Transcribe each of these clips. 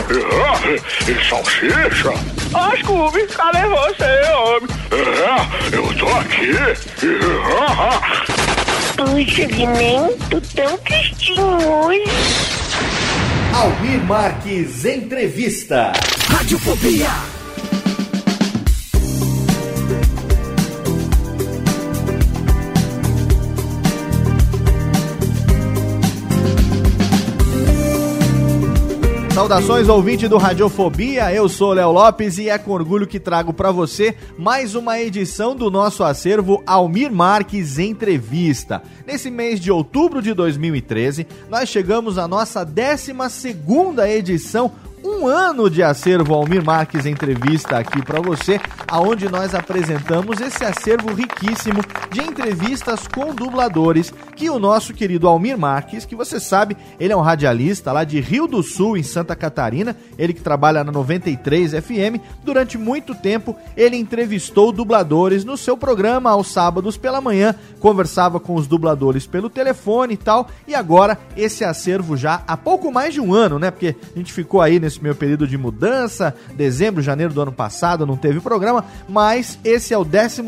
Ah, e salsicha? Ó, Scooby, cadê você, homem? É, eu tô aqui. Puxa, Guiné, tô tão tristinho hoje. Almir Marques Entrevista. Radiofobia. Saudações ouvinte do Radiofobia, eu sou Léo Lopes e é com orgulho que trago para você mais uma edição do nosso acervo Almir Marques Entrevista. Nesse mês de outubro de 2013, nós chegamos à nossa 12 segunda edição um ano de acervo Almir Marques entrevista aqui para você, aonde nós apresentamos esse acervo riquíssimo de entrevistas com dubladores que o nosso querido Almir Marques, que você sabe, ele é um radialista lá de Rio do Sul, em Santa Catarina, ele que trabalha na 93 FM, durante muito tempo ele entrevistou dubladores no seu programa aos sábados pela manhã, conversava com os dubladores pelo telefone e tal, e agora esse acervo já há pouco mais de um ano, né? Porque a gente ficou aí nesse meu período de mudança, dezembro, janeiro do ano passado, não teve programa, mas esse é o 12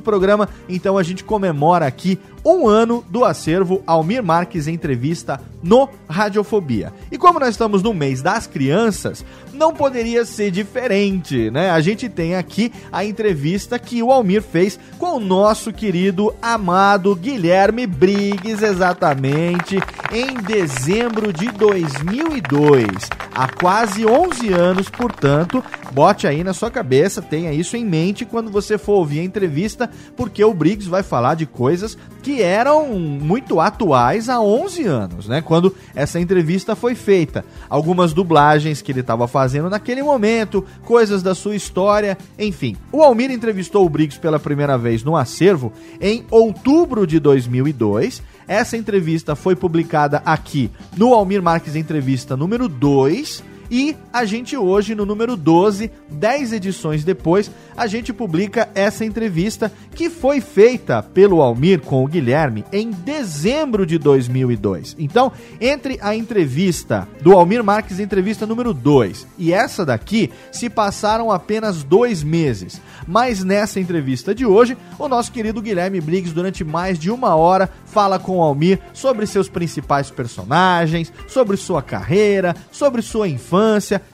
programa, então a gente comemora aqui um ano do acervo Almir Marques Entrevista no Radiofobia. E como nós estamos no mês das crianças, não poderia ser diferente, né? A gente tem aqui a entrevista que o Almir fez com o nosso querido amado Guilherme Briggs, exatamente em dezembro de 2002. Há quase 11 anos, portanto, bote aí na sua cabeça, tenha isso em mente quando você for ouvir a entrevista, porque o Briggs vai falar de coisas que eram muito atuais há 11 anos, né? Quando essa entrevista foi feita. Algumas dublagens que ele estava fazendo naquele momento, coisas da sua história, enfim. O Almir entrevistou o Briggs pela primeira vez no acervo em outubro de 2002. Essa entrevista foi publicada aqui no Almir Marques Entrevista número 2 e a gente hoje, no número 12, 10 edições depois, a gente publica essa entrevista que foi feita pelo Almir com o Guilherme em dezembro de 2002. Então, entre a entrevista do Almir Marques, entrevista número 2, e essa daqui, se passaram apenas dois meses. Mas nessa entrevista de hoje, o nosso querido Guilherme Briggs, durante mais de uma hora, fala com o Almir sobre seus principais personagens, sobre sua carreira, sobre sua infância.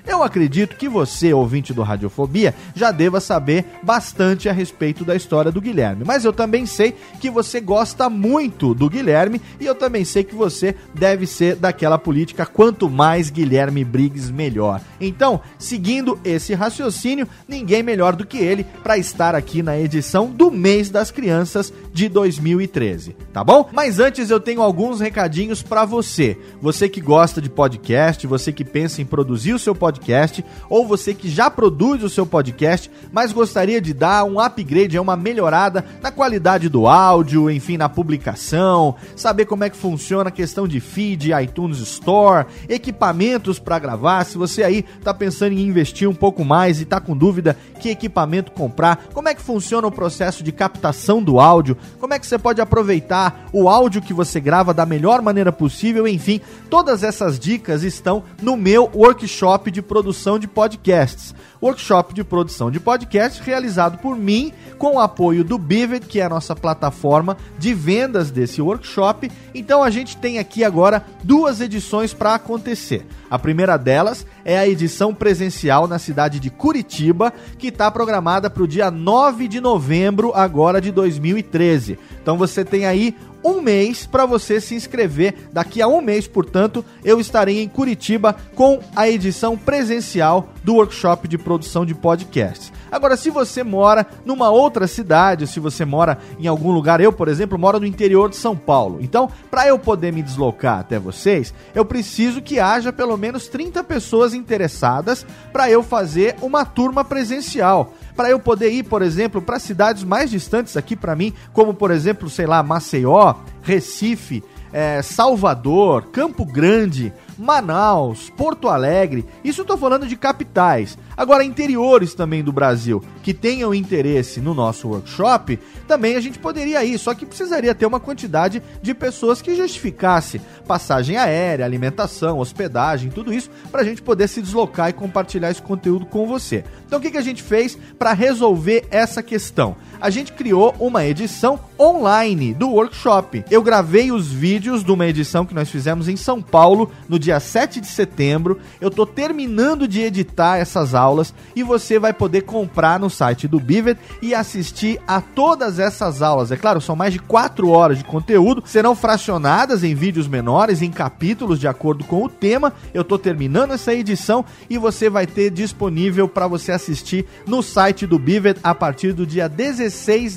Eu acredito que você, ouvinte do Radiofobia, já deva saber bastante a respeito da história do Guilherme. Mas eu também sei que você gosta muito do Guilherme e eu também sei que você deve ser daquela política quanto mais Guilherme Briggs melhor. Então, seguindo esse raciocínio, ninguém melhor do que ele para estar aqui na edição do mês das crianças de 2013, tá bom? Mas antes eu tenho alguns recadinhos para você. Você que gosta de podcast, você que pensa em produzir produzir o seu podcast, ou você que já produz o seu podcast, mas gostaria de dar um upgrade, uma melhorada na qualidade do áudio, enfim, na publicação, saber como é que funciona a questão de feed, iTunes Store, equipamentos para gravar. Se você aí tá pensando em investir um pouco mais e tá com dúvida que equipamento comprar, como é que funciona o processo de captação do áudio, como é que você pode aproveitar o áudio que você grava da melhor maneira possível, enfim, todas essas dicas estão no meu workshop de produção de podcasts. Workshop de produção de podcasts realizado por mim com o apoio do Bivet, que é a nossa plataforma de vendas desse workshop. Então a gente tem aqui agora duas edições para acontecer. A primeira delas é a edição presencial na cidade de Curitiba, que está programada para o dia 9 de novembro agora de 2013. Então você tem aí um mês para você se inscrever. Daqui a um mês, portanto, eu estarei em Curitiba com a edição presencial do workshop de produção de podcasts. Agora, se você mora numa outra cidade, se você mora em algum lugar, eu, por exemplo, moro no interior de São Paulo. Então, para eu poder me deslocar até vocês, eu preciso que haja pelo menos 30 pessoas interessadas para eu fazer uma turma presencial para eu poder ir, por exemplo, para cidades mais distantes aqui para mim, como por exemplo, sei lá, Maceió, Recife, é, Salvador, Campo Grande, Manaus, Porto Alegre. Isso eu tô falando de capitais. Agora, interiores também do Brasil que tenham interesse no nosso workshop, também a gente poderia ir, só que precisaria ter uma quantidade de pessoas que justificasse passagem aérea, alimentação, hospedagem, tudo isso, para a gente poder se deslocar e compartilhar esse conteúdo com você. Então, o que, que a gente fez para resolver essa questão? A gente criou uma edição online do workshop. Eu gravei os vídeos de uma edição que nós fizemos em São Paulo no dia 7 de setembro. Eu tô terminando de editar essas aulas e você vai poder comprar no site do Bivet e assistir a todas essas aulas. É claro, são mais de 4 horas de conteúdo, serão fracionadas em vídeos menores, em capítulos de acordo com o tema. Eu tô terminando essa edição e você vai ter disponível para você assistir no site do Bivet a partir do dia 16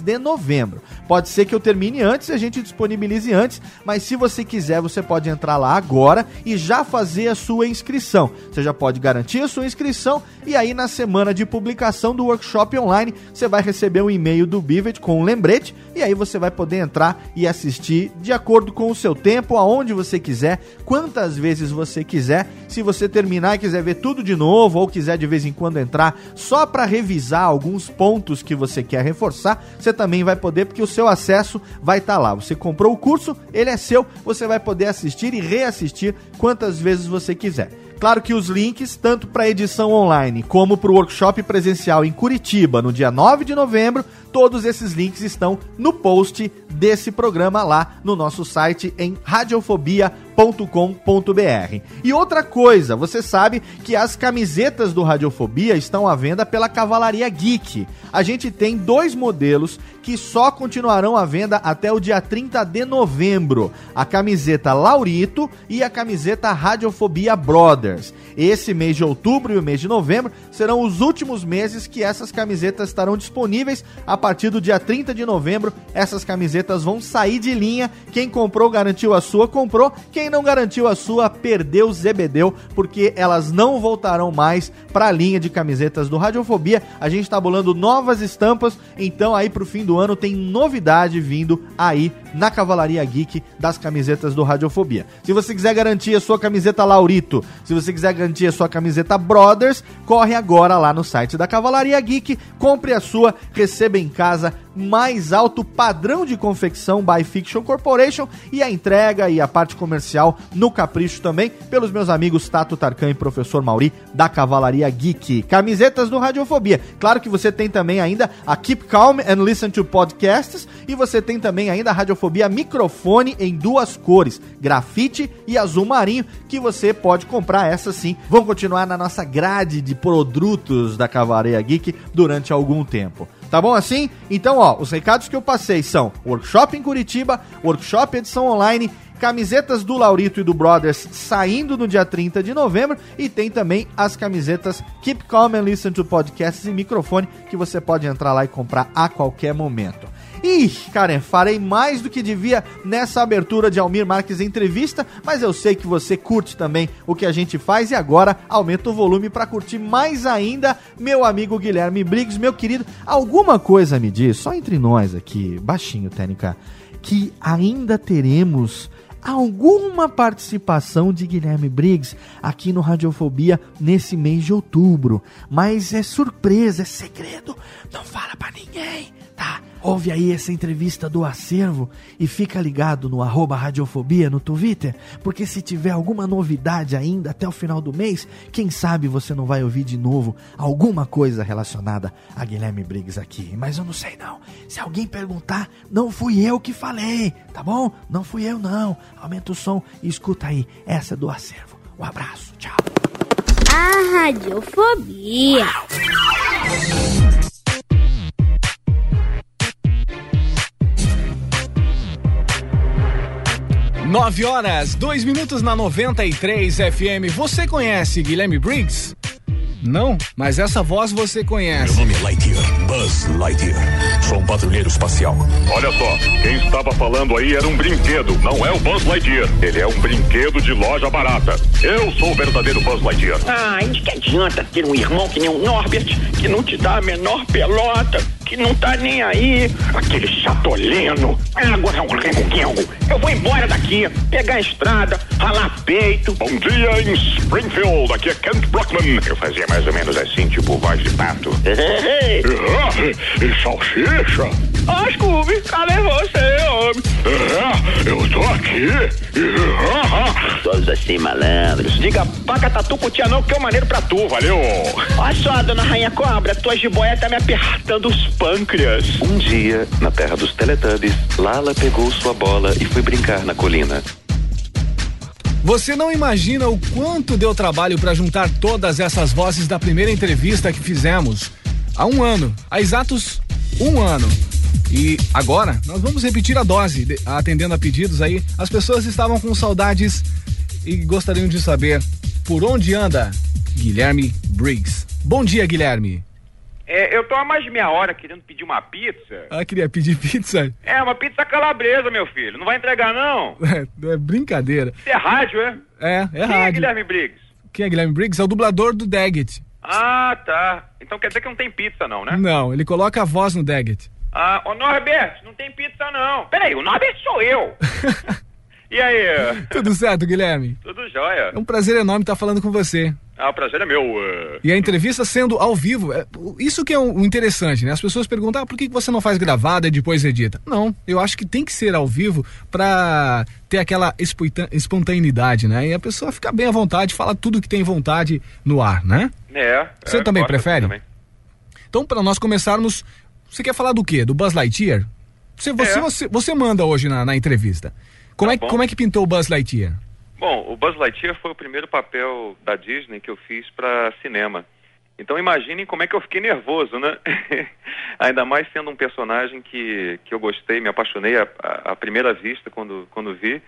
de novembro. Pode ser que eu termine antes e a gente disponibilize antes, mas se você quiser, você pode entrar lá agora e já fazer a sua inscrição. Você já pode garantir a sua inscrição e aí na semana de publicação do workshop online, você vai receber um e-mail do Bivet com um lembrete e aí você vai poder entrar e assistir de acordo com o seu tempo, aonde você quiser, quantas vezes você quiser. Se você terminar e quiser ver tudo de novo ou quiser de vez em quando entrar só para revisar alguns pontos que você quer reforçar, você também vai poder porque o seu acesso vai estar tá lá. Você comprou o curso, ele é seu, você vai poder assistir e reassistir quantas vezes você quiser. Claro que os links, tanto para a edição online como para o workshop presencial em Curitiba, no dia 9 de novembro, todos esses links estão no post desse programa lá no nosso site em radiofobia.com.br. E outra coisa, você sabe que as camisetas do Radiofobia estão à venda pela Cavalaria Geek. A gente tem dois modelos que só continuarão à venda até o dia 30 de novembro: a camiseta Laurito e a camiseta Radiofobia Brothers. Esse mês de outubro e o mês de novembro serão os últimos meses que essas camisetas estarão disponíveis. A partir do dia 30 de novembro, essas camisetas vão sair de linha. Quem comprou garantiu a sua, comprou. Quem não garantiu a sua, perdeu, zebedeu, porque elas não voltarão mais para a linha de camisetas do Radiofobia. A gente está bolando novas estampas, então aí pro fim do ano tem novidade vindo aí na Cavalaria Geek das camisetas do Radiofobia. Se você quiser garantir a sua camiseta Laurito, se você quiser garantir a sua camiseta Brothers, corre agora lá no site da Cavalaria Geek, compre a sua, receba em casa mais alto padrão de confecção by Fiction Corporation e a entrega e a parte comercial no Capricho também pelos meus amigos Tato Tarkan e Professor Mauri da Cavalaria Geek. Camisetas do Radiofobia. Claro que você tem também ainda a Keep Calm and Listen to Podcasts e você tem também ainda a Radiofobia microfone em duas cores, grafite e azul marinho, que você pode comprar essa sim. Vão continuar na nossa grade de produtos da Cavalaria Geek durante algum tempo. Tá bom assim? Então, ó, os recados que eu passei são workshop em Curitiba, workshop edição online, camisetas do Laurito e do Brothers saindo no dia 30 de novembro e tem também as camisetas Keep Calm and Listen to Podcasts e microfone que você pode entrar lá e comprar a qualquer momento. Ih, cara, farei mais do que devia nessa abertura de Almir Marques Entrevista, mas eu sei que você curte também o que a gente faz e agora aumenta o volume para curtir mais ainda, meu amigo Guilherme Briggs, meu querido. Alguma coisa me diz, só entre nós aqui, baixinho, Técnica, que ainda teremos alguma participação de Guilherme Briggs aqui no Radiofobia nesse mês de outubro. Mas é surpresa, é segredo. Não fala para ninguém, tá? Ouve aí essa entrevista do acervo e fica ligado no arroba Radiofobia no Twitter, porque se tiver alguma novidade ainda até o final do mês, quem sabe você não vai ouvir de novo alguma coisa relacionada a Guilherme Briggs aqui. Mas eu não sei não. Se alguém perguntar, não fui eu que falei, tá bom? Não fui eu não. Aumenta o som e escuta aí essa do acervo. Um abraço, tchau. A Radiofobia. Nove horas, dois minutos na 93 FM. Você conhece Guilherme Briggs? Não, mas essa voz você conhece. Meu nome é Lightyear, Buzz Lightyear. Sou um patrulheiro espacial. Olha só, quem estava falando aí era um brinquedo, não é o Buzz Lightyear. Ele é um brinquedo de loja barata. Eu sou o verdadeiro Buzz Lightyear. Ah, de que adianta ter um irmão que nem o Norbert, que não te dá a menor pelota, que não tá nem aí, aquele chatoleno. Agora é um remuguengo. Eu vou embora daqui, pegar a estrada, ralar peito. Bom dia em Springfield, aqui é Kent Brockman. Eu fazia mais ou menos assim, tipo voz de pato. Salsicha? Ah, Scooby, cadê você, homem? É, eu tô aqui. Todos assim, malandros. Diga paca tatu com tia não, que é o maneiro pra tu, valeu? Olha só, dona Rainha Cobra, tua jiboia tá me apertando os pâncreas. Um dia, na terra dos Teletubbies, Lala pegou sua bola e foi brincar na colina. Você não imagina o quanto deu trabalho para juntar todas essas vozes da primeira entrevista que fizemos há um ano, há exatos um ano. E agora nós vamos repetir a dose, de- atendendo a pedidos aí. As pessoas estavam com saudades e gostariam de saber por onde anda Guilherme Briggs. Bom dia, Guilherme. É, eu tô há mais de meia hora querendo pedir uma pizza. Ah, queria pedir pizza. É, uma pizza calabresa, meu filho. Não vai entregar, não? É, é brincadeira. Isso é rádio, é? É, é Quem é rádio. Guilherme Briggs? Quem é Guilherme Briggs? É o dublador do Daggett. Ah, tá. Então quer dizer que não tem pizza, não, né? Não, ele coloca a voz no Daggett. Ah, ô Norbert, não tem pizza, não. Peraí, o Norbert sou eu. e aí? Tudo certo, Guilherme? Tudo jóia. É um prazer enorme estar falando com você. Ah, o prazer é meu. eh. E a entrevista sendo ao vivo, é, isso que é o interessante, né? As pessoas perguntam, ah, por que você não faz gravada e depois edita? Não, eu acho que tem que ser ao vivo pra ter aquela espontaneidade, né? E a pessoa fica bem à vontade, fala tudo que tem vontade no ar, né? É. Você é, também prefere? também. Então, para nós começarmos, você quer falar do quê? Do Buzz Lightyear? Você, você, É. você, você manda hoje na, na entrevista. Como, Tá é, bom. como é que pintou o Buzz Lightyear? Bom, o Buzz Lightyear foi o primeiro papel da Disney que eu fiz para cinema. Então imaginem como é que eu fiquei nervoso, né? Ainda mais sendo um personagem que, que eu gostei, me apaixonei à, à- primeira vista quando, quando vi.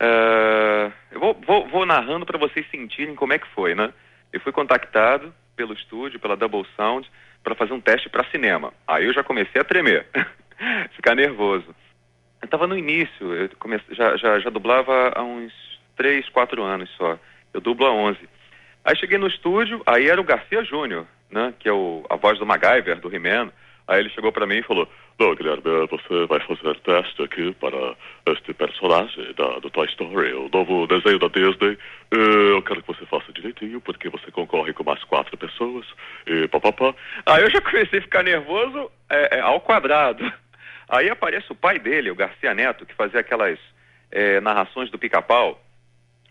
Ah, eu vou, vou, vou narrando para vocês sentirem como é que foi, né? Eu fui contactado pelo estúdio, pela Double Sound, para fazer um teste para cinema. Aí eu já comecei a tremer, ficar nervoso. Eu estava no início, eu comece, já, já, já dublava há uns 3, 4 anos só. Eu dublo há 11. Aí cheguei no estúdio, aí era o Garcia Júnior, né? Que é o, a voz do MacGyver, do He-Man. Aí ele chegou para mim e falou, Não, Guilherme, você vai fazer teste aqui para este personagem da, do Toy Story, o novo desenho da Disney. Eh, Eu quero que você faça direitinho, porque você concorre com mais quatro pessoas. E papapá. Aí eu já comecei a ficar nervoso é, é, ao quadrado. Aí aparece o pai dele, o Garcia Neto, que fazia aquelas é, narrações do pica-pau,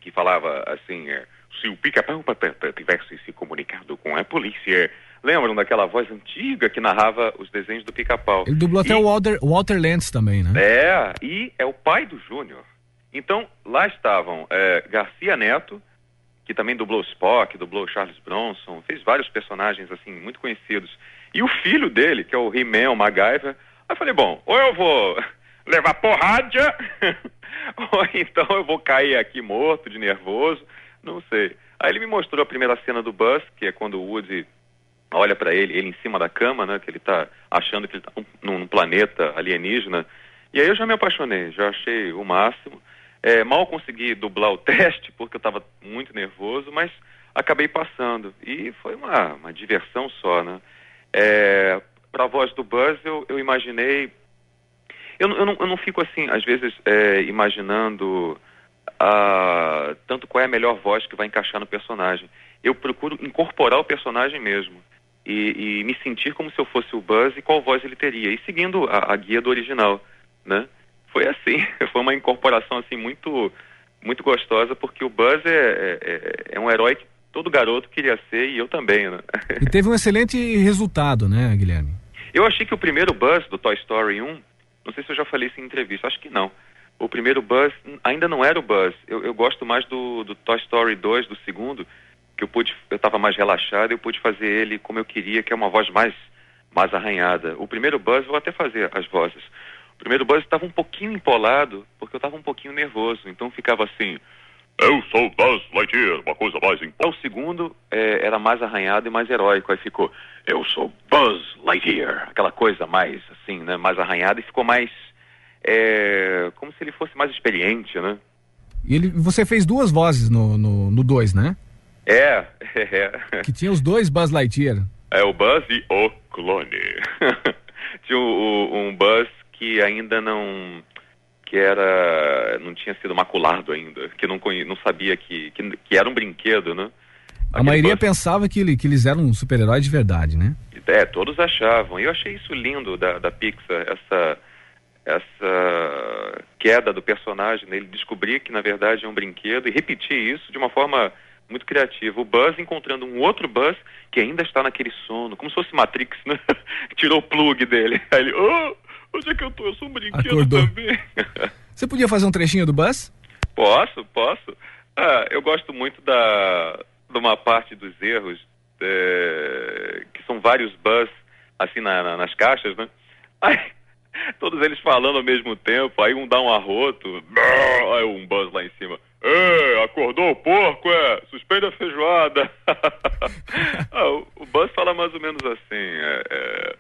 que falava assim, é, se o pica-pau pa- pa- pa- tivesse se comunicado com a polícia. Lembram daquela voz antiga que narrava os desenhos do pica-pau? Ele dublou até o Walter, Walter Lantz também, né? É, e é o pai do Júnior. Então, lá estavam é, Garcia Neto, que também dublou Spock, dublou Charles Bronson, fez vários personagens, assim, muito conhecidos. E o filho dele, que é o He-Man, o MacGyver. Aí eu falei, bom, ou eu vou levar porrada, ou então eu vou cair aqui morto, de nervoso, não sei. Aí ele me mostrou a primeira cena do Buzz, que é quando o Woody olha para ele, ele em cima da cama, né, que ele está achando que ele está num, num, planeta alienígena. E aí eu já me apaixonei, já achei o máximo. É, mal consegui dublar o teste porque eu estava muito nervoso, mas acabei passando e foi uma, uma diversão só, né? É, para a voz do Buzz eu, eu imaginei, eu, eu, não, eu não fico assim, às vezes é, imaginando uh, tanto qual é a melhor voz que vai encaixar no personagem. Eu procuro incorporar o personagem mesmo e, e, me sentir como se eu fosse o Buzz e qual voz ele teria. E seguindo a, a guia do original, né? Foi assim, foi uma incorporação assim muito muito gostosa porque o Buzz é, é, é, é um herói que todo garoto queria ser e eu também, né? E teve um excelente resultado, né, Guilherme? Eu achei que o primeiro Buzz do Toy Story 1, não sei se eu já falei isso em entrevista, acho que não. O primeiro Buzz ainda não era o Buzz. Eu, eu gosto mais do, do Toy Story 2, do segundo, que eu pude, eu estava mais relaxado e eu pude fazer ele como eu queria, que é uma voz mais, mais arranhada. O primeiro Buzz, vou até fazer as vozes. O primeiro Buzz estava um pouquinho empolado, porque eu estava um pouquinho nervoso, então ficava assim... Eu sou Buzz Lightyear, uma coisa mais importante. O segundo é, era mais arranhado e mais heróico, aí ficou... Eu sou Buzz Lightyear, aquela coisa mais, assim, né, mais arranhada e ficou mais... É, como se ele fosse mais experiente, né? E ele, você fez duas vozes no 2, no, dois, né? É, é. Que tinha os dois Buzz Lightyear. É, o Buzz e o clone. tinha um, um Buzz que ainda não que era não tinha sido maculado ainda, que não conhe, não sabia que, que, que era um brinquedo, né? A maioria Buzz... pensava que, ele, que eles eram um super-herói de verdade, né? É, todos achavam. E eu achei isso lindo da, da Pixar, essa essa queda do personagem, né? ele descobrir que na verdade é um brinquedo e repetir isso de uma forma muito criativo. O Buzz encontrando um outro Buzz que ainda está naquele sono, como se fosse Matrix, né? Tirou o plug dele. Aí ele, oh, onde é que eu tô? Eu sou um brinquedo Acordou. também. Você podia fazer um trechinho do Buzz? Posso, posso. Ah, eu gosto muito da de uma parte dos erros, é, que são vários Buzz, assim, na, na, nas caixas, né? Aí, todos eles falando ao mesmo tempo, aí um dá um arroto, aí um Buzz lá em cima. É, acordou o porco, é? Suspende a feijoada. ah, o, o, Buzz fala mais ou menos assim, é, é,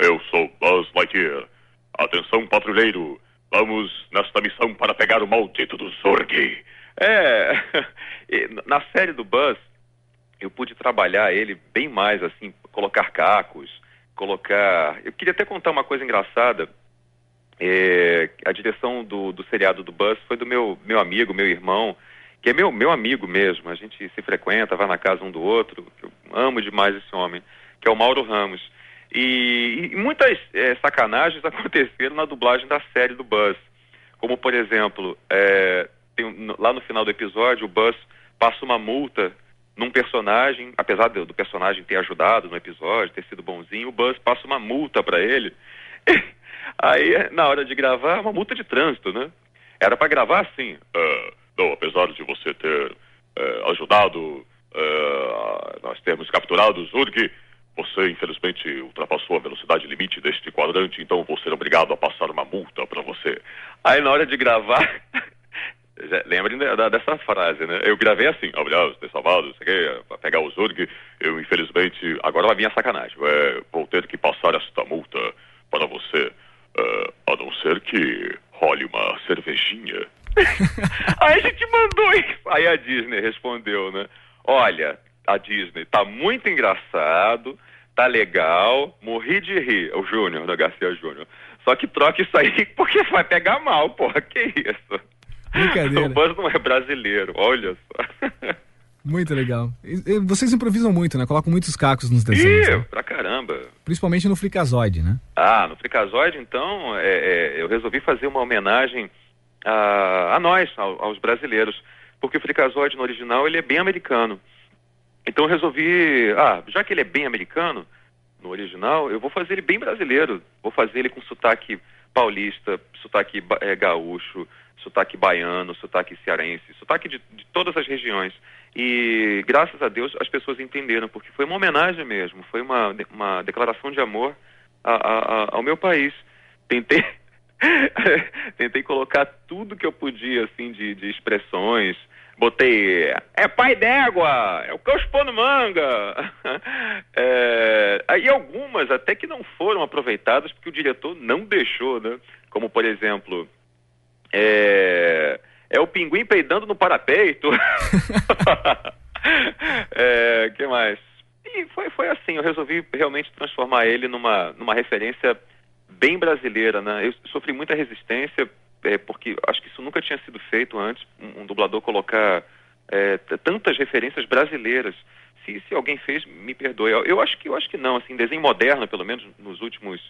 Eu sou Buzz Lightyear. Atenção, patrulheiro. Vamos nesta missão para pegar o maldito do Zorg. É, na série do Buzz, eu pude trabalhar ele bem mais, assim, colocar cacos, colocar... Eu queria até contar uma coisa engraçada é, a direção do, do seriado do Buzz foi do meu, meu amigo, meu irmão, que é meu, meu amigo mesmo. A gente se frequenta, vai na casa um do outro. Eu amo demais esse homem, que é o Mauro Ramos. E, e muitas é, sacanagens aconteceram na dublagem da série do Buzz. Como, por exemplo, é, tem, lá no final do episódio, o Buzz passa uma multa num personagem, apesar do, do personagem ter ajudado no episódio, ter sido bonzinho, o Buzz passa uma multa para ele. Aí, na hora de gravar, uma multa de trânsito, né? Era para gravar assim. Uh, não, apesar de você ter uh, ajudado, uh, nós termos capturado o Zurg, você infelizmente ultrapassou a velocidade limite deste quadrante, então vou ser obrigado a passar uma multa para você. Aí, na hora de gravar. Lembrem dessa frase, né? Eu gravei assim, obrigado ter salvado, sei que, pra pegar o Zurg. Eu, infelizmente, agora vai vir a sacanagem. É, vou ter que passar esta multa para você. Uh, a não ser que role uma cervejinha. Aí a gente mandou isso. Aí a Disney respondeu, né? Olha, a Disney tá muito engraçado, tá legal, morri de rir. O Júnior, da Garcia Júnior. Só que troca isso aí porque vai pegar mal, porra. Que isso? Brincadeira. O Buzz não é brasileiro, olha só. Muito legal. Vocês improvisam muito, né? Colocam muitos cacos nos desenhos. Ih, né? pra caramba. Principalmente no Frikazoid, né? Ah, no Frikazoid, então, é, é, eu resolvi fazer uma homenagem a, a nós, ao, aos brasileiros. Porque o Frikazoid no original, ele é bem americano. Então eu resolvi, ah, já que ele é bem americano, no original, eu vou fazer ele bem brasileiro. Vou fazer ele com sotaque paulista, sotaque é, gaúcho, sotaque baiano, sotaque cearense, sotaque de, de todas as regiões. E graças a Deus as pessoas entenderam, porque foi uma homenagem mesmo, foi uma, uma declaração de amor a, a, ao meu país. Tentei, tentei colocar tudo que eu podia, assim, de, de expressões, botei, é pai d'égua, é o no manga. é, aí algumas até que não foram aproveitadas porque o diretor não deixou, né? Como, por exemplo, é, é o pinguim peidando no parapeito. é, que mais? E foi, foi assim, eu resolvi realmente transformar ele numa, numa referência bem brasileira, né? Eu sofri muita resistência, é, porque acho que isso nunca tinha sido feito antes, um, um dublador colocar é, tantas referências brasileiras. Se, se alguém fez, me perdoe. Eu, eu, acho que eu acho que não, assim, desenho moderno, pelo menos nos últimos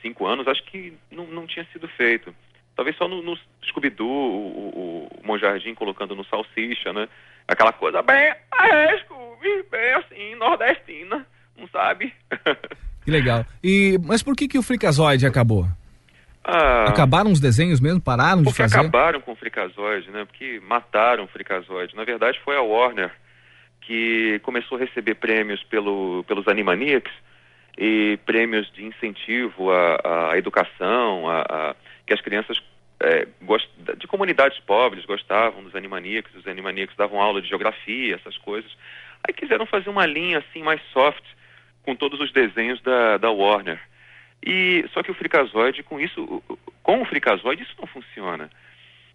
cinco anos, acho que não, não tinha sido feito. Talvez só no, no Scooby-Doo, o, o, o Monjardim colocando no Salsicha, né? Aquela coisa bem, é, Scooby, bem assim, nordestina, não sabe? Que legal. E, mas por que, que o Freakazoid acabou? Ah, Acabaram os desenhos mesmo? Pararam de porque fazer? acabaram com o Freakazoid, né? Porque mataram o Freakazoid. Na verdade, foi a Warner que começou a receber prêmios pelo, pelos Animaniacs e prêmios de incentivo à, à educação, a, a- que as crianças é, gost- de comunidades pobres gostavam dos Animaniacs, os Animaniacs davam aula de geografia, essas coisas. Aí quiseram fazer uma linha assim mais soft com todos os desenhos da, da Warner. E só que o Freakazoid com isso, com o Freakazoid isso não funciona.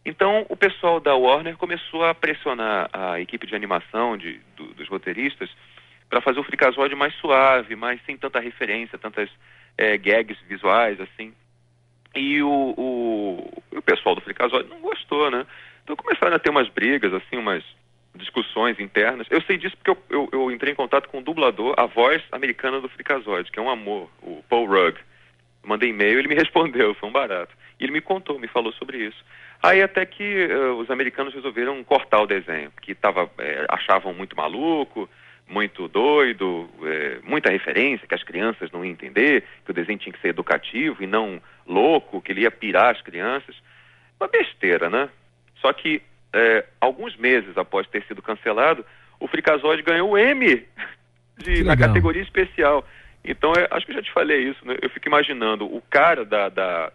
Então o pessoal da Warner começou a pressionar a equipe de animação de, do- dos roteiristas para fazer o Freakazoid mais suave, mais sem tanta referência, tantas eh, gags visuais assim. E o, o, o pessoal do Freakazoid não gostou, né? Então começaram a ter umas brigas, assim, umas discussões internas. Eu sei disso porque eu, eu, eu entrei em contato com o dublador, a voz americana do Freakazoid, que é um amor, o Paul Rugg. Mandei e-mail, ele me respondeu, foi um barato. E ele me contou, me falou sobre isso. Aí até que eh, os americanos resolveram cortar o desenho, que tava, eh, achavam muito maluco, muito doido, eh, muita referência que as crianças não iam entender, que o desenho tinha que ser educativo e não louco, que ele ia pirar as crianças. Uma besteira, né? Só que eh, alguns meses após ter sido cancelado, o Freakazoid ganhou o M de, na categoria especial. Então, é, acho que eu já te falei isso, né? Eu fico imaginando o cara da, da,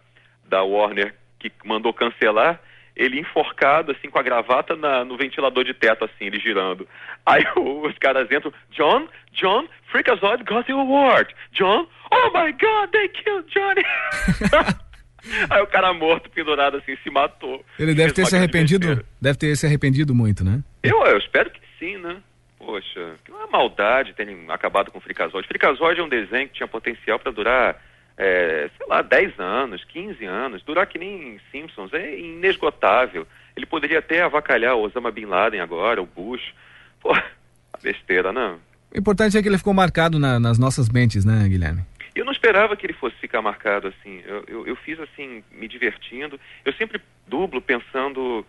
da Warner que mandou cancelar, ele enforcado, assim, com a gravata na- no ventilador de teto, assim, ele girando. Aí os caras entram, John, John, Freakazoid got the award. John, oh my God, they killed Johnny. Aí o cara morto, pendurado, assim, se matou. Ele deve ter se arrependido, besteira. deve ter se arrependido muito, né? Eu, eu espero que sim, né? Poxa, que uma maldade terem acabado com o Freakazoid. Freakazoid é um desenho que tinha potencial para durar, é, sei lá, 10 anos, 15 anos, durar que nem Simpsons, é inesgotável. Ele poderia até avacalhar o Osama Bin Laden agora, o Bush. Pô, besteira, não. O importante é que ele ficou marcado na- nas nossas mentes, né, Guilherme? Eu não esperava que ele fosse ficar marcado assim. Eu, eu, eu fiz assim, me divertindo. Eu sempre dublo pensando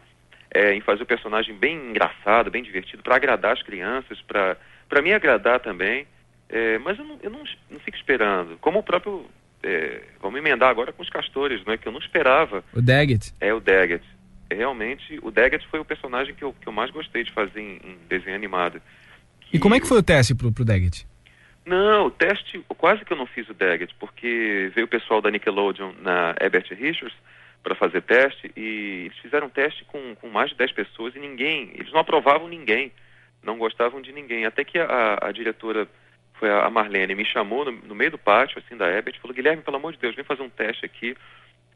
é, em fazer o personagem bem engraçado, bem divertido, para agradar as crianças, para me agradar também. É, mas eu, não, eu não, não fico esperando. Como o próprio. É, vamos emendar agora com os castores, né? Que eu não esperava. O Daggett. É o Daggett. É, Realmente, o Daggett foi o personagem que eu, que eu mais gostei de fazer em, em desenho animado. E como é que foi o teste pro, pro Daggett? Não, o teste, quase que eu não fiz o Daggett, porque veio o pessoal da Nickelodeon na Herbert Richards para fazer teste e eles fizeram teste com, com mais de 10 pessoas e ninguém, eles não aprovavam ninguém, não gostavam de ninguém. Até que a, a diretora, foi a Marlene, me chamou no, no meio do pátio, assim, da Herbert, e falou, Guilherme, pelo amor de Deus, vem fazer um teste aqui.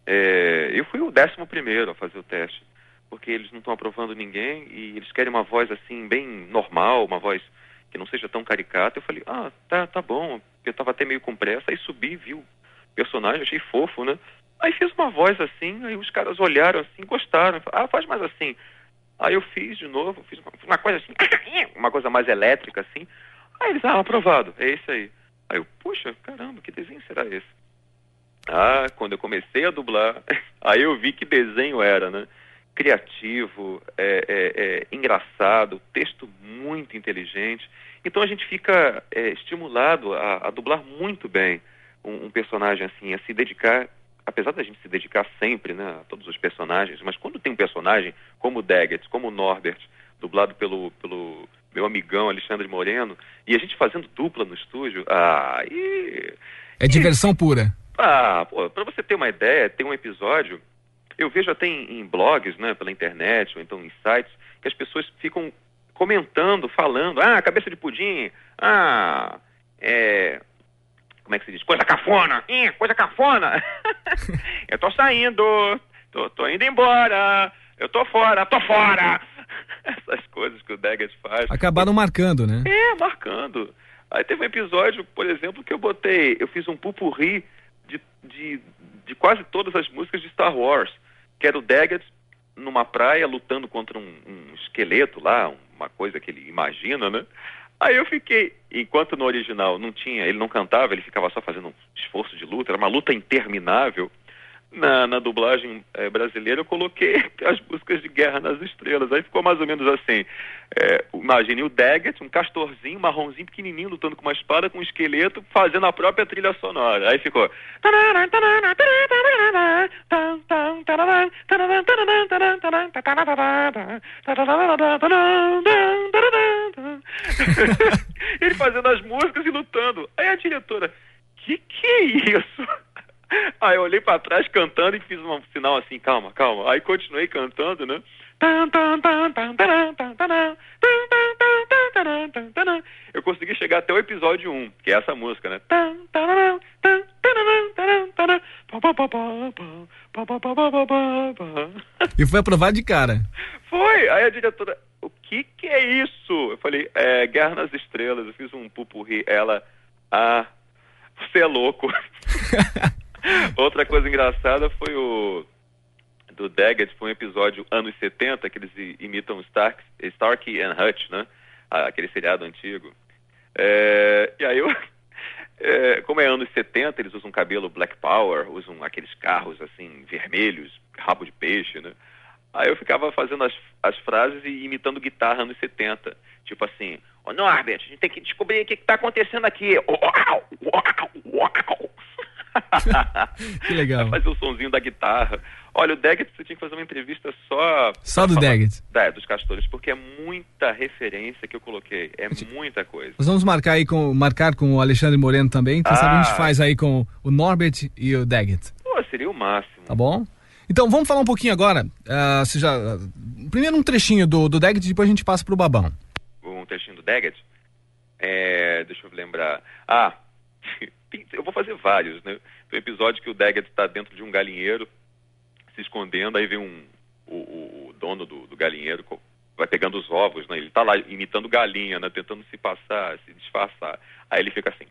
É, eu fui o décimo primeiro a fazer o teste, porque eles não estão aprovando ninguém e eles querem uma voz assim, bem normal, uma voz que não seja tão caricata. Eu falei, ah, tá, tá bom, eu tava até meio com pressa, aí subi, vi o personagem, achei fofo, né? Aí fiz uma voz assim, aí os caras olharam assim, gostaram, falaram, ah, faz mais assim. Aí eu fiz de novo, fiz uma, uma coisa assim, uma coisa mais elétrica assim. Aí eles, ah, aprovado, é esse aí. Aí eu, puxa, caramba, que desenho será esse? Ah, quando eu comecei a dublar, aí eu vi que desenho era, né? Criativo, é, é, é, engraçado, texto muito inteligente. Então a gente fica é, estimulado a, a dublar muito bem um, um personagem assim, a se dedicar, apesar da gente se dedicar sempre, né, a todos os personagens, mas quando tem um personagem como Daggett, como Norbert, dublado pelo, pelo meu amigão Alexandre Moreno, e a gente fazendo dupla no estúdio, ah, e É diversão pura. ah, pô, pra você ter uma ideia, tem um episódio eu vejo até em, em blogs, né, pela internet, ou então em sites, que as pessoas ficam comentando, falando, ah, cabeça de pudim, ah, é, como é que se diz? Coisa cafona, Ih, coisa cafona. eu tô saindo, tô, tô indo embora, eu tô fora, tô fora. Essas coisas que o Daggett faz. Acabaram marcando, né? É, marcando. Aí teve um episódio, por exemplo, que eu botei, eu fiz um pupurri de, de, de quase todas as músicas de Star Wars, que era o Daggett numa praia lutando contra um, um esqueleto lá, uma coisa que ele imagina, né? Aí eu fiquei, enquanto no original não tinha, ele não cantava, ele ficava só fazendo um esforço de luta, era uma luta interminável. Na, na dublagem é, brasileira eu coloquei as músicas de Guerra nas Estrelas. Aí ficou mais ou menos assim. É, imagine o Daggett, um castorzinho, marronzinho, pequenininho, lutando com uma espada, com um esqueleto, fazendo a própria trilha sonora. Aí ficou... Ele fazendo as músicas e lutando. Aí a diretora, que que é isso? Aí eu olhei pra trás cantando e fiz um sinal assim, calma, calma. Aí continuei cantando, né? Eu consegui chegar até o episódio 1, que é essa música, né? E foi aprovado de cara. Foi! Aí a diretora, o que que é isso? Eu falei, é Guerra nas Estrelas. Eu fiz um pupurri. Ela, ah, você é louco. Outra coisa engraçada foi o do Daggett, foi um episódio anos 70 que eles imitam Stark, Starkey and Hutch, né? Aquele seriado antigo. É, e aí eu, é, como é anos 70, eles usam cabelo Black Power, usam aqueles carros assim vermelhos, rabo de peixe, né? Aí eu ficava fazendo as, as frases e imitando guitarra anos 70. Tipo assim, ô oh, Norbert, a gente tem que descobrir o que está acontecendo aqui. Uau, uau, uau. que legal. Fazer o sonzinho da guitarra. Olha, o Daggett, você tinha que fazer uma entrevista só... Só do Daggett? É, dos Castores, porque é muita referência que eu coloquei. É muita coisa. Nós vamos marcar aí com, marcar com o Alexandre Moreno também. Quem ah. sabe a gente faz aí com o Norbert e o Daggett. Pô, seria o máximo. Tá bom? Então, vamos falar um pouquinho agora. Uh, se já, uh, primeiro um trechinho do, do Daggett, depois a gente passa pro Babão. Um trechinho do Daggett? É, deixa eu lembrar. Ah, eu vou fazer vários, né? Tem um episódio que o Daggett está dentro de um galinheiro, se escondendo, aí vem um, o, o dono do, do, galinheiro, vai pegando os ovos, né? Ele está lá imitando galinha, né? Tentando se passar, se disfarçar. Aí ele fica assim...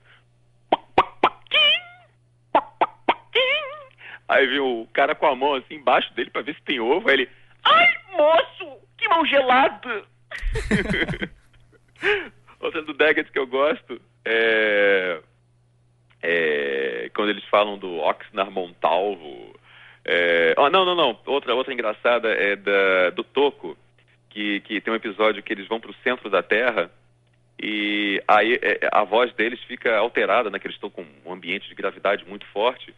Aí vem o cara com a mão assim embaixo dele para ver se tem ovo. Aí ele, ai moço, que mão gelada! Outra do Daggett que eu gosto é, é quando eles falam do Oxnar Montalvo. É, oh, não, não, não. Outra, outra engraçada é da, do Toco, que, que tem um episódio que eles vão para o centro da Terra e aí é, a voz deles fica alterada, né? Que eles estão com um ambiente de gravidade muito forte.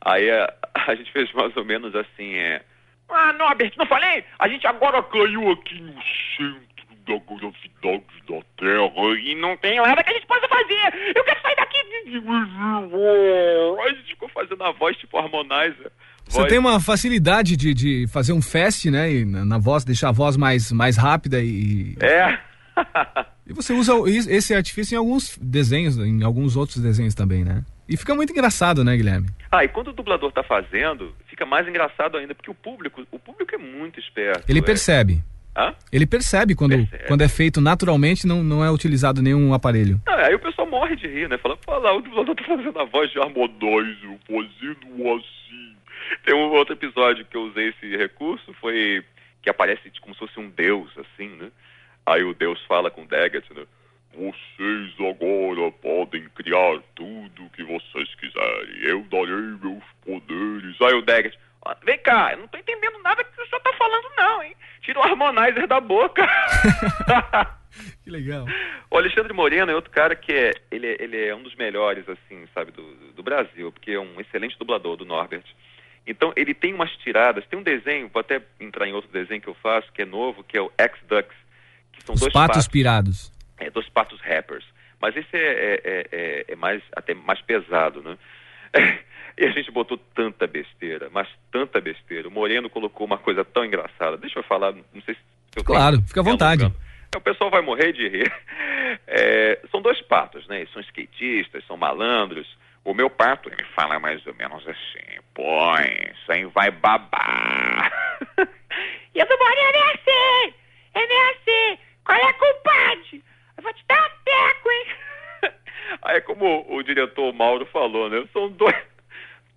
Aí a, a gente fez mais ou menos assim, é... Ah, Norbert, não falei? A gente agora caiu aqui no centro da gravidade da Terra e não tem nada que a gente possa fazer. Eu quero sair daqui. A gente ficou fazendo a voz tipo harmonizer. Você tem uma facilidade de, de fazer um fast, né? E na, na voz, deixar a voz mais, mais rápida e. É. e você usa esse artifício em alguns desenhos, em alguns outros desenhos também, né? E fica muito engraçado, né, Guilherme? Ah, e quando o dublador tá fazendo, fica mais engraçado ainda, porque o público, o público é muito esperto. Ele é. percebe. Hã? Ele percebe quando, percebe. quando é feito naturalmente, não, não é utilizado nenhum aparelho. Ah, aí o pessoal morre de rir, né? Fala, fala, o dublador tá fazendo a voz de harmonizer, fazendo assim. Tem um outro episódio que eu usei esse recurso, foi que aparece como se fosse um deus, assim, né? Aí o deus fala com o Daggett, né? Vocês agora podem criar tudo o que vocês quiserem. Eu darei meus poderes. Aí o Daggett, vem cá, eu não tô entendendo nada que o senhor tá falando não, hein? Tira o harmonizer da boca. que legal. O Alexandre Moreno é outro cara que é, ele, é, ele é um dos melhores, assim, sabe, do, do Brasil, porque é um excelente dublador do Norbert. Então, ele tem umas tiradas, tem um desenho, vou até entrar em outro desenho que eu faço, que é novo, que é o X-Ducks, que são Os dois patos, patos pirados é, dos patos rappers. Mas esse é, é, é, é, mais até mais pesado, né? E a gente botou tanta besteira, mas tanta besteira. O Moreno colocou uma coisa tão engraçada. Deixa eu falar, não sei se eu Claro, fica à vontade. É, o pessoal vai morrer de rir. É, são dois patos, né? São skatistas, são malandros. O meu pato, ele fala mais ou menos assim, põe, sem vai babar. e o do Moreno é assim, ele é assim, qual é a culpade? Eu vou te dar um teco, hein? Aí como o, o diretor Mauro falou, né? São dois,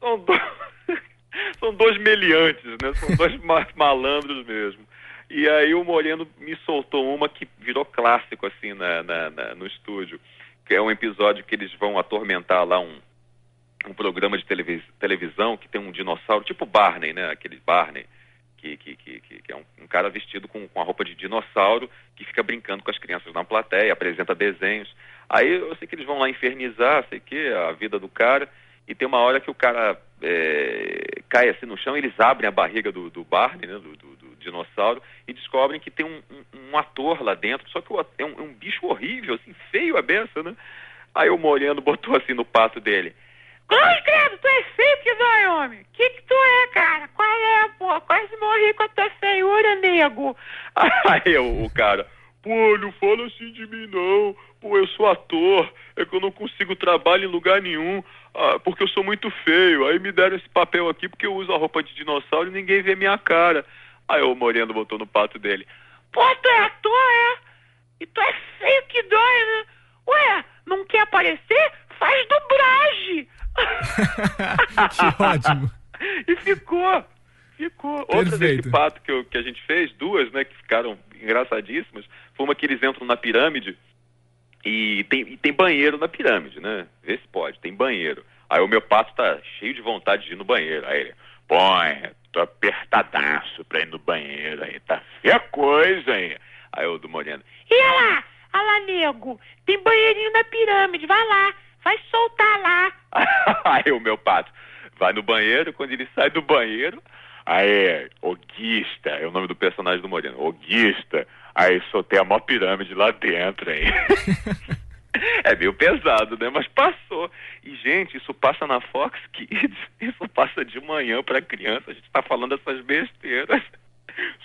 são dois, são dois meliantes, né? São dois malandros mesmo. E aí o Moreno me soltou uma que virou clássico, assim, na, na, na, no estúdio. Que é um episódio que eles vão atormentar lá um, um programa de televis, televisão que tem um dinossauro, tipo Barney, né? Aquele Barney, que, que, que, que é um, um, cara vestido com, com a roupa de dinossauro, que fica brincando com as crianças na plateia, apresenta desenhos. Aí eu sei que eles vão lá infernizar, sei que, a vida do cara, e tem uma hora que o cara é, cai assim no chão, eles abrem a barriga do, do Barney, né? Do, do, do dinossauro, e descobrem que tem um, um, um, ator lá dentro, só que é um, é um bicho horrível, assim, feio a beça, né? Aí o Moreno botou assim no pato dele. Cruz, credo, tu é feio que dói, homem. Que que tu é, cara? Qual é, pô? Quase morri com a tua feiura, nego. Aí o, o cara, pô, não fala assim de mim, não. Pô, eu sou ator, é que eu não consigo trabalho em lugar nenhum, ah, porque eu sou muito feio. Aí me deram esse papel aqui porque eu uso a roupa de dinossauro e ninguém vê minha cara. Aí o Moreno botou no pato dele. Pô, tu é ator, é? E tu é feio que dói, né? Ué, não quer aparecer? Faz dublagem. que ótimo. e ficou. Ficou. Perfeito. Outra desse pato que, eu, que a gente fez, duas, né, que ficaram engraçadíssimas, foi uma que eles entram na pirâmide e tem, e tem banheiro na pirâmide, né? Vê se pode, tem banheiro. Aí o meu pato tá cheio de vontade de ir no banheiro. Aí ele, põe, tô apertadaço pra ir no banheiro aí, tá feia coisa aí. Aí o do Moreno, e lá, olha lá, nego, tem banheirinho na pirâmide, vai lá, vai soltar lá. aí o meu pato vai no banheiro, quando ele sai do banheiro, aí, Oguista, é o nome do personagem do Moreno, Oguista, aí soltei a maior pirâmide lá dentro aí. É meio pesado, né? Mas passou. E, gente, isso passa na Fox Kids. Isso passa de manhã para criança. A gente tá falando essas besteiras.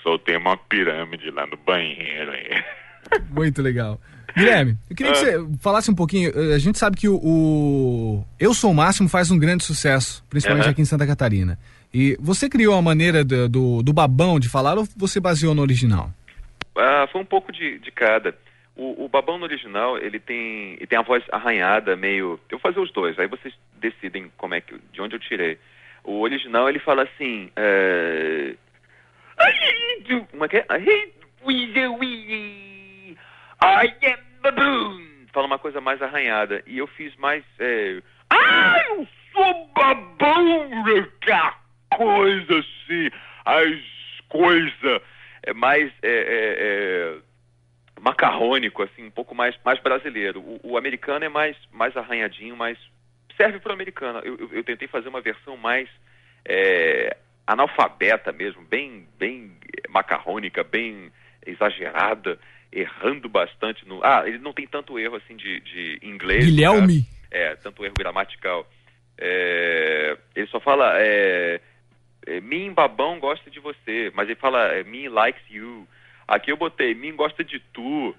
Soltei uma pirâmide lá no banheiro aí. Muito legal. Guilherme, eu queria que você falasse um pouquinho. eh, A gente sabe que o, o Eu Sou o Máximo faz um grande sucesso, principalmente Aham. aqui em Santa Catarina. E você criou a maneira do, do, do babão de falar ou você baseou no original? Ah, foi um pouco de, de cada. O, o Babão no original, ele tem, ele tem a voz arranhada, meio... Eu vou fazer os dois, aí vocês decidem como é que, de onde eu tirei. O original, ele fala assim... É... Como é que é? I am Baboon. Fala uma coisa mais arranhada. E eu fiz mais... É... Ah, eu sou babão, coisa assim, as coisas... É mais... É, é, é macarrônico, assim, um pouco mais, mais brasileiro. O, o americano é mais, mais arranhadinho, mais serve para o americano. Eu, eu, eu tentei fazer uma versão mais é, analfabeta mesmo, bem, bem macarrônica, bem exagerada, errando bastante no. Ah, ele não tem tanto erro assim de, de inglês. Guilherme. tá? É, tanto erro gramatical. É, ele só fala. É, é, Mim babão gosta de você, mas ele fala é, me likes you. Aqui eu botei mim gosta de tu.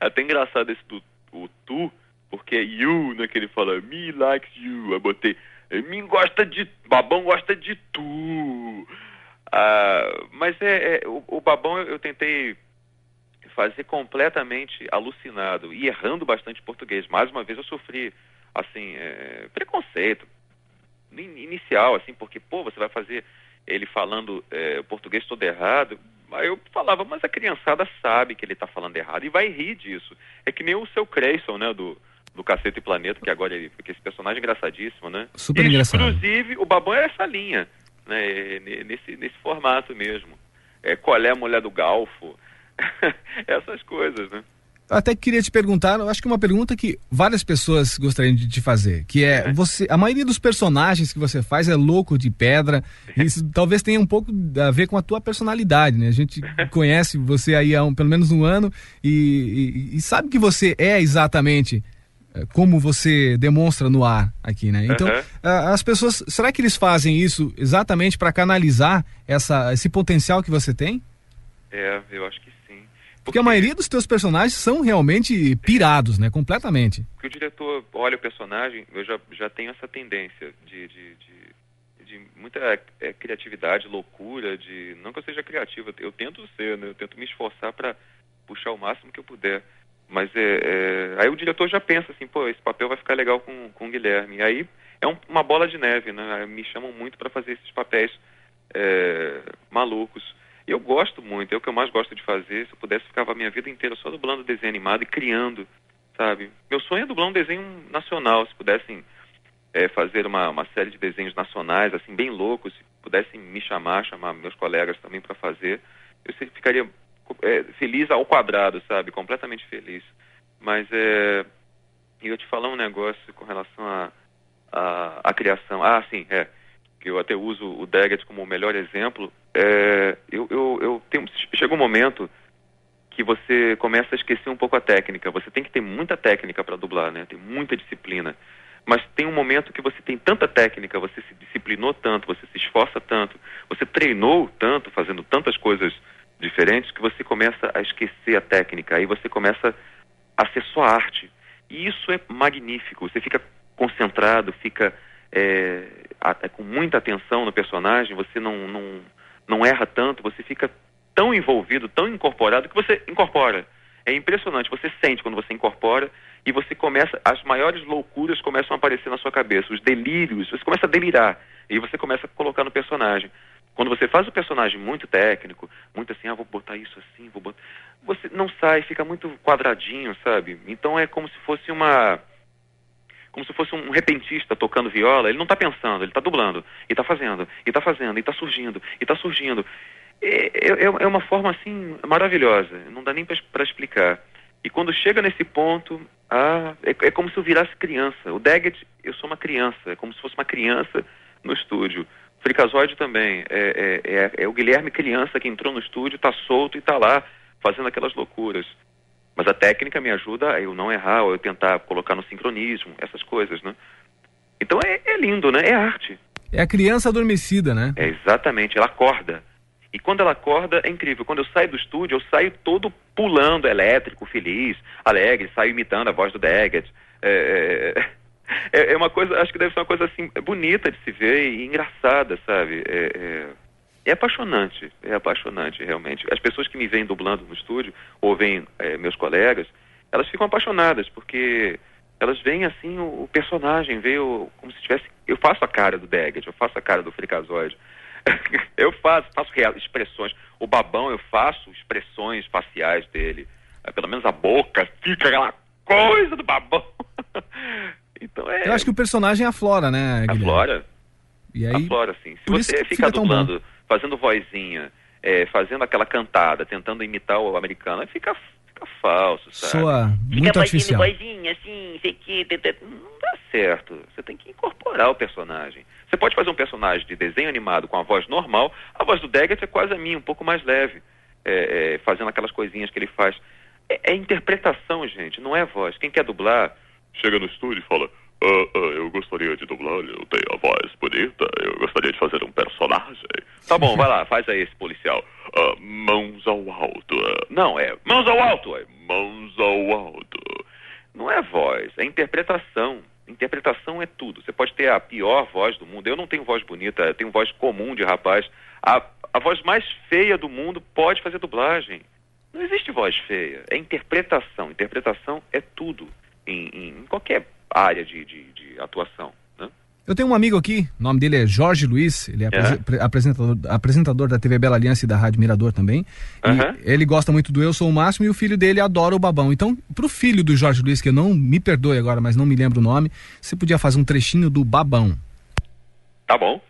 É até engraçado esse do o tu, porque é you, né, que ele fala me likes you. Eu botei é, mim gosta de babão gosta de tu. Ah, mas é, é, o, o babão eu, eu tentei fazer completamente alucinado e errando bastante português. Mais uma vez eu sofri assim é, preconceito inicial, assim, porque pô, você vai fazer ele falando é, português todo errado. Aí eu falava, mas a criançada sabe que ele tá falando errado e vai rir disso. É que nem o seu Creyson, né, do, do Cacete e Planeta, que agora ele, porque esse personagem é engraçadíssimo, né? Super engraçado. Inclusive, o Babão é essa linha, né, ne- nesse, nesse formato mesmo. É, qual é a mulher do Galfo? Essas coisas, né? Eu até queria te perguntar, eu acho que uma pergunta que várias pessoas gostariam de te fazer, que é, você, a maioria dos personagens que você faz é louco de pedra, e isso talvez tenha um pouco a ver com a tua personalidade, né? A gente conhece você aí há um, pelo menos um ano e, e- e sabe que você é exatamente eh, como você demonstra no ar aqui, né? Então, ah, as pessoas, será que eles fazem isso exatamente para canalizar essa, esse potencial que você tem? É, eu acho que sim. Porque a maioria dos teus personagens são realmente pirados, né? Completamente. Porque o diretor olha o personagem, eu já, já tenho essa tendência de, de, de, de muita é, criatividade, loucura, de. Não que eu seja criativo, eu tento ser, né? Eu tento me esforçar para puxar o máximo que eu puder. Mas é, é, aí o diretor já pensa assim, pô, esse papel vai ficar legal com, com o Guilherme. E aí é um- uma bola de neve, né? Me chamam muito para fazer esses papéis é, malucos. Eu gosto muito, é o que eu mais gosto de fazer. Se eu pudesse, ficava a minha vida inteira só dublando desenho animado e criando, sabe? Meu sonho é dublar um desenho nacional, se pudessem é, fazer uma, uma série de desenhos nacionais, assim, bem loucos, se pudessem me chamar, chamar meus colegas também para fazer, eu ficaria é, feliz ao quadrado, sabe? Completamente feliz. Mas é, eu te falar um negócio com relação à a, a, criação. Ah, sim, é. Que eu até uso o Daggett como o melhor exemplo. É, eu, eu, eu tenho, chega um momento que você começa a esquecer um pouco a técnica. Você tem que ter muita técnica para dublar, né? Tem muita disciplina. Mas tem um momento que você tem tanta técnica, você se disciplinou tanto, você se esforça tanto, você treinou tanto, fazendo tantas coisas diferentes, que você começa a esquecer a técnica. Aí você começa a ser só arte. E isso é magnífico. Você fica concentrado, fica é, a- com muita atenção no personagem, você não, não, não erra tanto, você fica tão envolvido, tão incorporado, que você incorpora. É impressionante, você sente quando você incorpora e você começa, as maiores loucuras começam a aparecer na sua cabeça, os delírios, você começa a delirar e você começa a colocar no personagem. Quando você faz o personagem muito técnico, muito assim, ah, vou botar isso assim, vou botar. Você não sai, fica muito quadradinho, sabe? Então é como se fosse uma. Como se fosse um repentista tocando viola, ele não está pensando, ele está dublando, e está fazendo, e está fazendo, e está surgindo, e está surgindo. É, é, é uma forma assim maravilhosa, não dá nem para explicar. E quando chega nesse ponto, ah, é, é como se eu virasse criança. O Daggett, eu sou uma criança, é como se fosse uma criança no estúdio. O Fricazoide também, é, é, é, é o Guilherme criança que entrou no estúdio, está solto e está lá fazendo aquelas loucuras. Mas a técnica me ajuda a eu não errar, ou eu tentar colocar no sincronismo, essas coisas, né? Então é, é lindo, né? É arte. É a criança adormecida, né? É exatamente, ela acorda. E quando ela acorda, é incrível. Quando eu saio do estúdio, eu saio todo pulando, elétrico, feliz, alegre, saio imitando a voz do Daggett. É, é, é uma coisa, acho que deve ser uma coisa assim, bonita de se ver e engraçada, sabe? É, é, é apaixonante, é apaixonante, realmente. As pessoas que me veem dublando no estúdio, ou veem é, meus colegas, elas ficam apaixonadas, porque elas veem assim o, o personagem, veem o- como se tivesse. Eu faço a cara do Daggett, eu faço a cara do Fricazoide. eu faço, faço real, expressões. O babão, eu faço expressões faciais dele. É, Pelo menos a boca fica aquela coisa do babão. então é. Eu acho que o personagem aflora, né, A Guilherme? Flora? E aí, A Flora, sim. Se por isso você que fica dublando, fazendo vozinha, é, fazendo aquela cantada, tentando imitar o americano, aí fica, fica falso, sabe? soa muito Fica artificial. fazendo vozinha, assim, sei que... tê, tê. Não dá certo. Você tem que incorporar o personagem. Você pode fazer um personagem de desenho animado com a voz normal, a voz do Daggett é quase a minha, um pouco mais leve, é, é, fazendo aquelas coisinhas que ele faz. É, é interpretação, gente, não é voz. Quem quer dublar, Chega no estúdio e fala: "Ah, ah, Eu gostaria de dublar, eu tenho a voz bonita, eu gostaria de fazer um personagem. Tá bom, vai lá, faz aí esse policial. Ah, mãos ao alto. Não, é mãos ao alto. É, mãos ao alto. não é voz, é interpretação. Interpretação é tudo. Você pode ter a pior voz do mundo. Eu não tenho voz bonita, eu tenho voz comum de rapaz. A, a voz mais feia do mundo pode fazer dublagem. Não existe voz feia. É interpretação. Interpretação é tudo em, em qualquer área de, de, de atuação. Né? Eu tenho um amigo aqui, o nome dele é Jorge Luiz, ele é, pre- apresentador, apresentador da TV Bela Aliança e da Rádio Mirador também. Aham. ele gosta muito do Eu Sou o Máximo e o filho dele adora o Babão. Então, pro filho do Jorge Luiz, que eu não me perdoe agora, mas não me lembro o nome, você podia fazer um trechinho do Babão. Tá bom.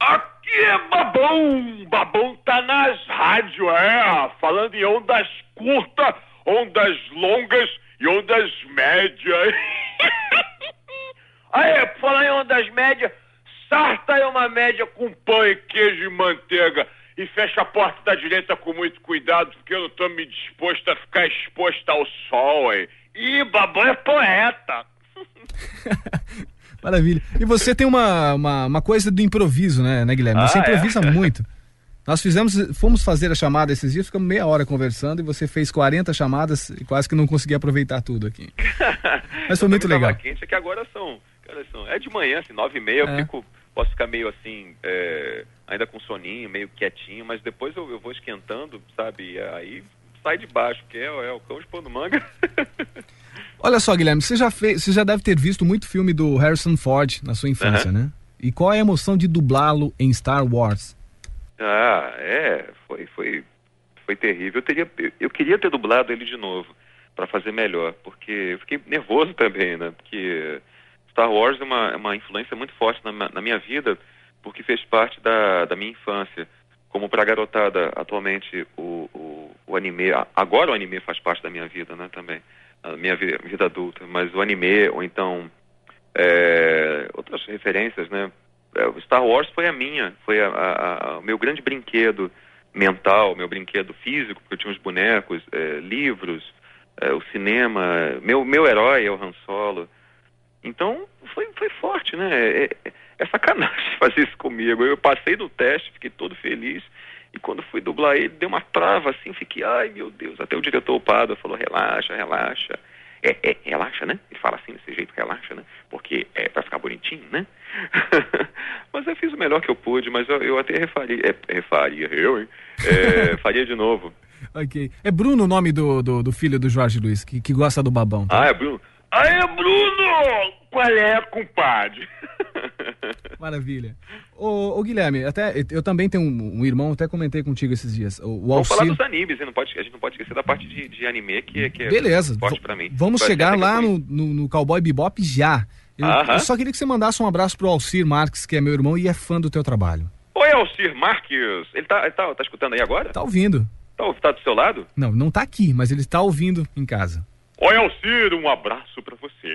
Aqui é Babão! Babão tá nas rádios, é! Falando em ondas curtas, ondas longas e ondas médias. Aí, por falar em ondas médias, sarta é uma média com pão e queijo e manteiga. E fecha a porta da direita com muito cuidado, porque eu não tô me disposto a ficar exposto ao sol, hein? Ih, Babão é poeta. Maravilha. E você tem uma, uma, uma coisa do improviso, né, né Guilherme? Você Ah, improvisa é? muito. Nós fizemos, fomos fazer a chamada esses dias, ficamos meia hora conversando e você fez 40 chamadas e quase que não consegui aproveitar tudo aqui. Mas foi muito tava legal. quente, é que agora são, cara, são- É de manhã, assim, nove e meia, eu É. fico, posso ficar meio assim, é, ainda com soninho, meio quietinho, mas depois eu, eu vou esquentando, sabe? Aí sai de baixo, porque é, é o cão de pano manga. Olha só, Guilherme, você já fez, você já deve ter visto muito filme do Harrison Ford na sua infância, né? E qual é a emoção de dublá-lo em Star Wars? Ah, é, foi, foi, foi terrível. Eu, teria, eu, queria ter dublado ele de novo, para fazer melhor, porque eu fiquei nervoso também, né? Porque Star Wars é uma, é uma influência muito forte na, na minha vida, porque fez parte da, da minha infância. Como pra garotada, atualmente o, o, o anime, a- agora o anime faz parte da minha vida, né, também, a minha vida, vida adulta, mas o anime, ou então é, outras referências, né? É, Star Wars foi a minha, foi o meu grande brinquedo mental, meu brinquedo físico, porque eu tinha os bonecos, é, livros, é, o cinema, meu, meu herói é o Han Solo. Então, foi, foi forte, né? É, é- é sacanagem fazer isso comigo. Eu passei no teste, fiquei todo feliz, e quando fui dublar ele, deu uma trava assim, fiquei, ai meu Deus, até o diretor o Pado falou, relaxa, relaxa. É, é, relaxa, né? Ele fala assim, desse jeito, relaxa, né? Porque é pra ficar bonitinho, né? mas eu fiz o melhor que eu pude, mas eu, eu até refaria, é, refaria, eu, hein? É, faria de novo. Ok. É Bruno o nome do, do, do filho do Jorge Luiz, que, que gosta do babão. tá? Ah, é Bruno? Aê, Bruno! Qual é, compadre? Maravilha. Ô, ô, Guilherme, até eu também tenho um, um irmão, até comentei contigo esses dias. O, o Vamos falar dos animes, não pode, a gente não pode esquecer da parte de, de anime, que, é- que é Beleza. forte pra mim. Vamos chegar lá no, no, no Cowboy Bebop já. Eu, eu só queria que você mandasse um abraço pro Alcir Marques, que é meu irmão e é fã do teu trabalho. Oi, Alcir Marques. Ele tá, ele tá, tá escutando aí agora? Tá ouvindo? Tá, tá do seu lado? Não, não tá aqui, mas ele tá ouvindo em casa. Oi, Alcir, um abraço pra você.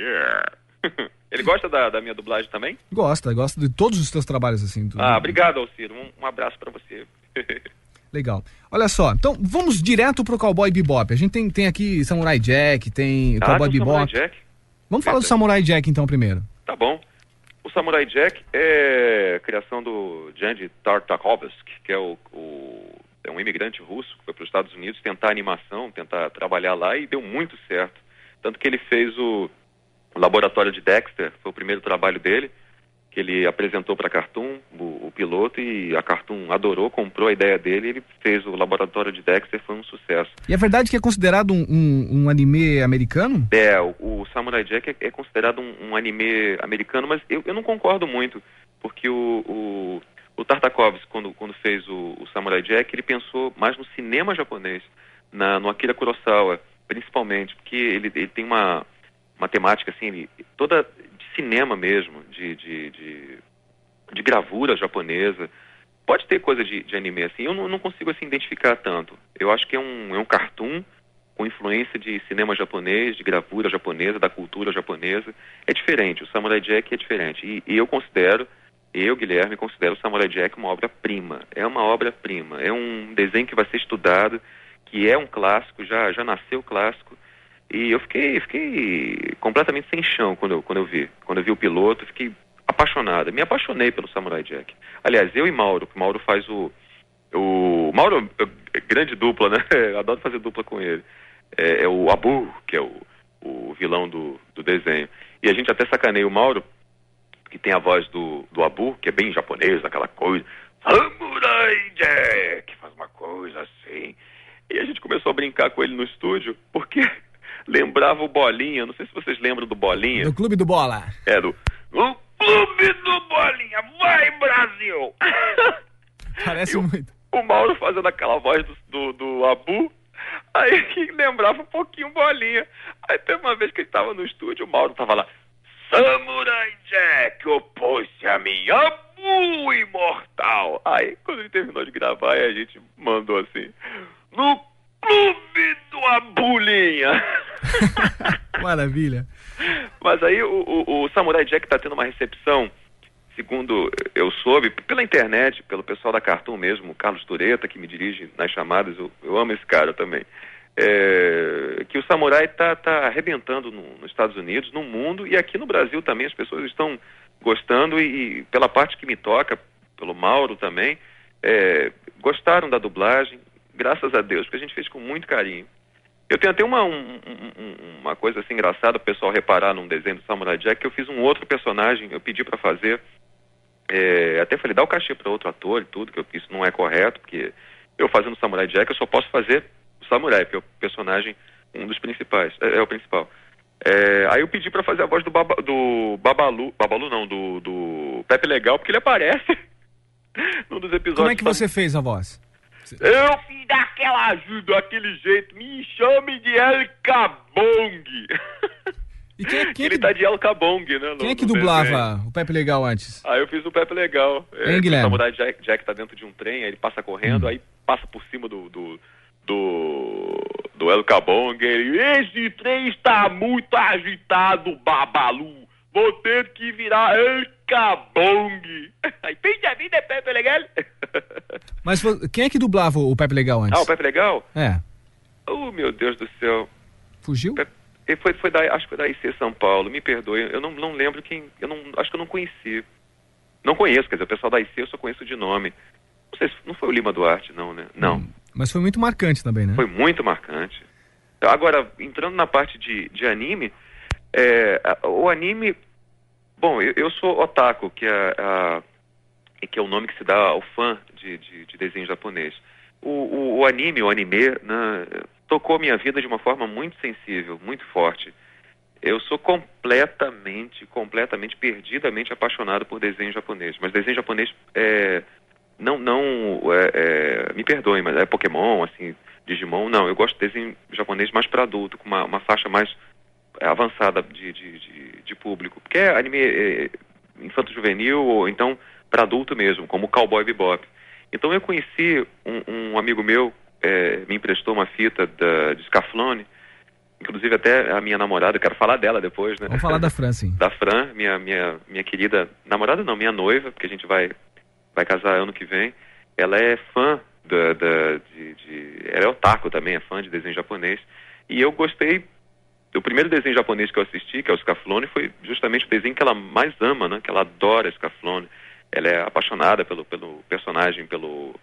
Ele gosta da, da minha dublagem também? Gosta, gosta de todos os teus trabalhos assim. do- Ah, obrigado, Alcir. Um, um abraço pra você. Legal. Olha só, então vamos direto pro Cowboy Bebop. A gente tem, tem aqui Samurai Jack, tem Ah, Cowboy tem o Samurai Bebop. Jack. Vamos falar do Samurai Jack então primeiro. Tá bom. O Samurai Jack é criação do Jandy Tartakovsky, que é, o, o- é um imigrante russo que foi para os Estados Unidos tentar animação, tentar trabalhar lá e deu muito certo. Tanto que ele fez o, o laboratório de Dexter, foi o primeiro trabalho dele, que ele apresentou para a Cartoon, o, o piloto, e a Cartoon adorou, comprou a ideia dele e ele fez o laboratório de Dexter, foi um sucesso. E é verdade que é considerado um, um, um anime americano? É, o, o Samurai Jack é, é considerado um, um anime americano, mas eu, eu não concordo muito, porque o, o, o Tartakovsky, quando, quando fez o, o Samurai Jack, ele pensou mais no cinema japonês, na, no Akira Kurosawa, principalmente, porque ele, ele tem uma, uma temática assim, ele, toda de cinema mesmo, de, de, de, de gravura japonesa. Pode ter coisa de, de anime assim, eu não, não consigo assim identificar tanto. Eu acho que é um, é um cartoon com influência de cinema japonês, de gravura japonesa, da cultura japonesa. É diferente, o Samurai Jack é diferente. E, e eu considero, eu, Guilherme, considero o Samurai Jack uma obra-prima. É uma obra-prima. É um desenho que vai ser estudado, que é um clássico, já, já nasceu clássico. E eu fiquei, fiquei completamente sem chão quando eu, quando eu vi. Quando eu vi o piloto, fiquei apaixonado. Me apaixonei pelo Samurai Jack. Aliás, eu e Mauro, que Mauro faz o. O Mauro é grande dupla, né? Adoro fazer dupla com ele. É, é o Abu, que é o, o vilão do, do desenho. E a gente até sacaneia o Mauro, que tem a voz do, do Abu, que é bem japonês, aquela coisa. Samurai Jack, faz uma coisa assim. E a gente começou a brincar com ele no estúdio, porque lembrava o Bolinha. Não sei se vocês lembram do Bolinha. Do Clube do Bola. É do. O Clube do Bolinha, vai Brasil! Parece muito. O Mauro fazendo aquela voz do, do, do Abu, aí que lembrava um pouquinho Bolinha. Aí teve uma vez que ele tava no estúdio, o Mauro tava lá. Samurai Jack opôs-se a mim, Abu imortal. Aí quando ele terminou de gravar, a gente mandou assim. No Clube do Abulinha. Maravilha. Mas aí o, o, o Samurai Jack tá tendo uma recepção, segundo eu soube, pela internet, pelo pessoal da Cartoon mesmo, o Carlos Tureta, que me dirige nas chamadas, eu, eu amo esse cara também. É, que o samurai tá, tá arrebentando no, nos Estados Unidos, no mundo e aqui no Brasil também as pessoas estão gostando e, e pela parte que me toca, pelo Mauro também, é, gostaram da dublagem, graças a Deus, porque a gente fez com muito carinho. Eu tenho até uma, um, um, uma coisa assim engraçada o pessoal reparar num desenho do Samurai Jack que eu fiz um outro personagem, eu pedi para fazer, é, até falei, dá o cachê para outro ator e tudo, que eu, isso não é correto, porque eu fazendo Samurai Jack eu só posso fazer Samurai, que é o personagem, um dos principais, é, é o principal. É, aí eu pedi para fazer a voz do, Baba, do Babalu, Babalu não, do, do Pepe Legal, porque ele aparece num dos episódios. Como é que você fez a voz? Eu fiz daquela ajuda, daquele jeito. Me chame de El Cabong. E quem, é- quem é ele que, tá de El Cabong, né? no- quem é que dublava desenho. o Pepe Legal antes? Aí eu fiz o Pepe Legal. É, Hein, Guilherme? O Samurai Jack, Jack tá dentro de um trem, aí ele passa correndo, Hum. aí passa por cima do. do do, do El Cabong, ele, esse trem está muito agitado, Babalu, vou ter que virar El Cabong. Fim da vida é Pepe Legal. Mas quem é que dublava o Pepe Legal antes? Ah, o Pepe Legal? É. Oh, meu Deus do céu. Fugiu? Ele foi, foi da, acho que foi da IC São Paulo, me perdoe, eu não, não lembro quem, eu não, acho que eu não conheci. Não conheço, quer dizer, o pessoal da IC eu só conheço de nome. Não sei se não foi o Lima Duarte, não, né? Não, Mas foi muito marcante também, né? foi muito marcante. Agora, entrando na parte de, de anime, é, o anime, bom, eu, eu sou otaku, que é, a, que é o nome que se dá ao fã de, de, de desenho japonês. O, o, o anime, o anime, né, tocou minha vida de uma forma muito sensível, muito forte. Eu sou completamente, completamente, perdidamente apaixonado por desenho japonês. Mas desenho japonês é, não, não, é, é, me perdoem, mas é Pokémon, assim, Digimon, não. Eu gosto de desenho japonês mais para adulto, com uma, uma faixa mais avançada de, de, de, de público. Porque é anime é, infanto-juvenil ou então para adulto mesmo, como Cowboy Bebop. Então eu conheci um, um amigo meu, é, me emprestou uma fita da, de Scaflone, inclusive até a minha namorada, eu quero falar dela depois, né? Vamos falar da Fran, sim. da Fran, minha, minha, minha querida namorada, não, minha noiva, porque a gente vai, vai casar ano que vem. Ela é fã da, da, de, de. Ela é otaku também, é fã de desenho japonês. E eu gostei. O primeiro desenho japonês que eu assisti, que é o Scaflone, foi justamente o desenho que ela mais ama, né? Que ela adora Scaflone. Ela é apaixonada pelo, pelo personagem, pelo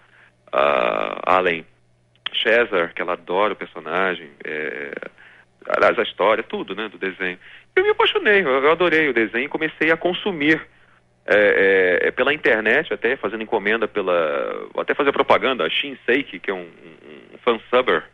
ah, Allen Cesar, que ela adora o personagem. É, aliás, a história, tudo, né, do desenho. Eu me apaixonei, eu, eu adorei o desenho e comecei a consumir é, é, é, pela internet, até fazendo encomenda pela. até fazer propaganda, a Shinseiki, que é um, um, um fansubber,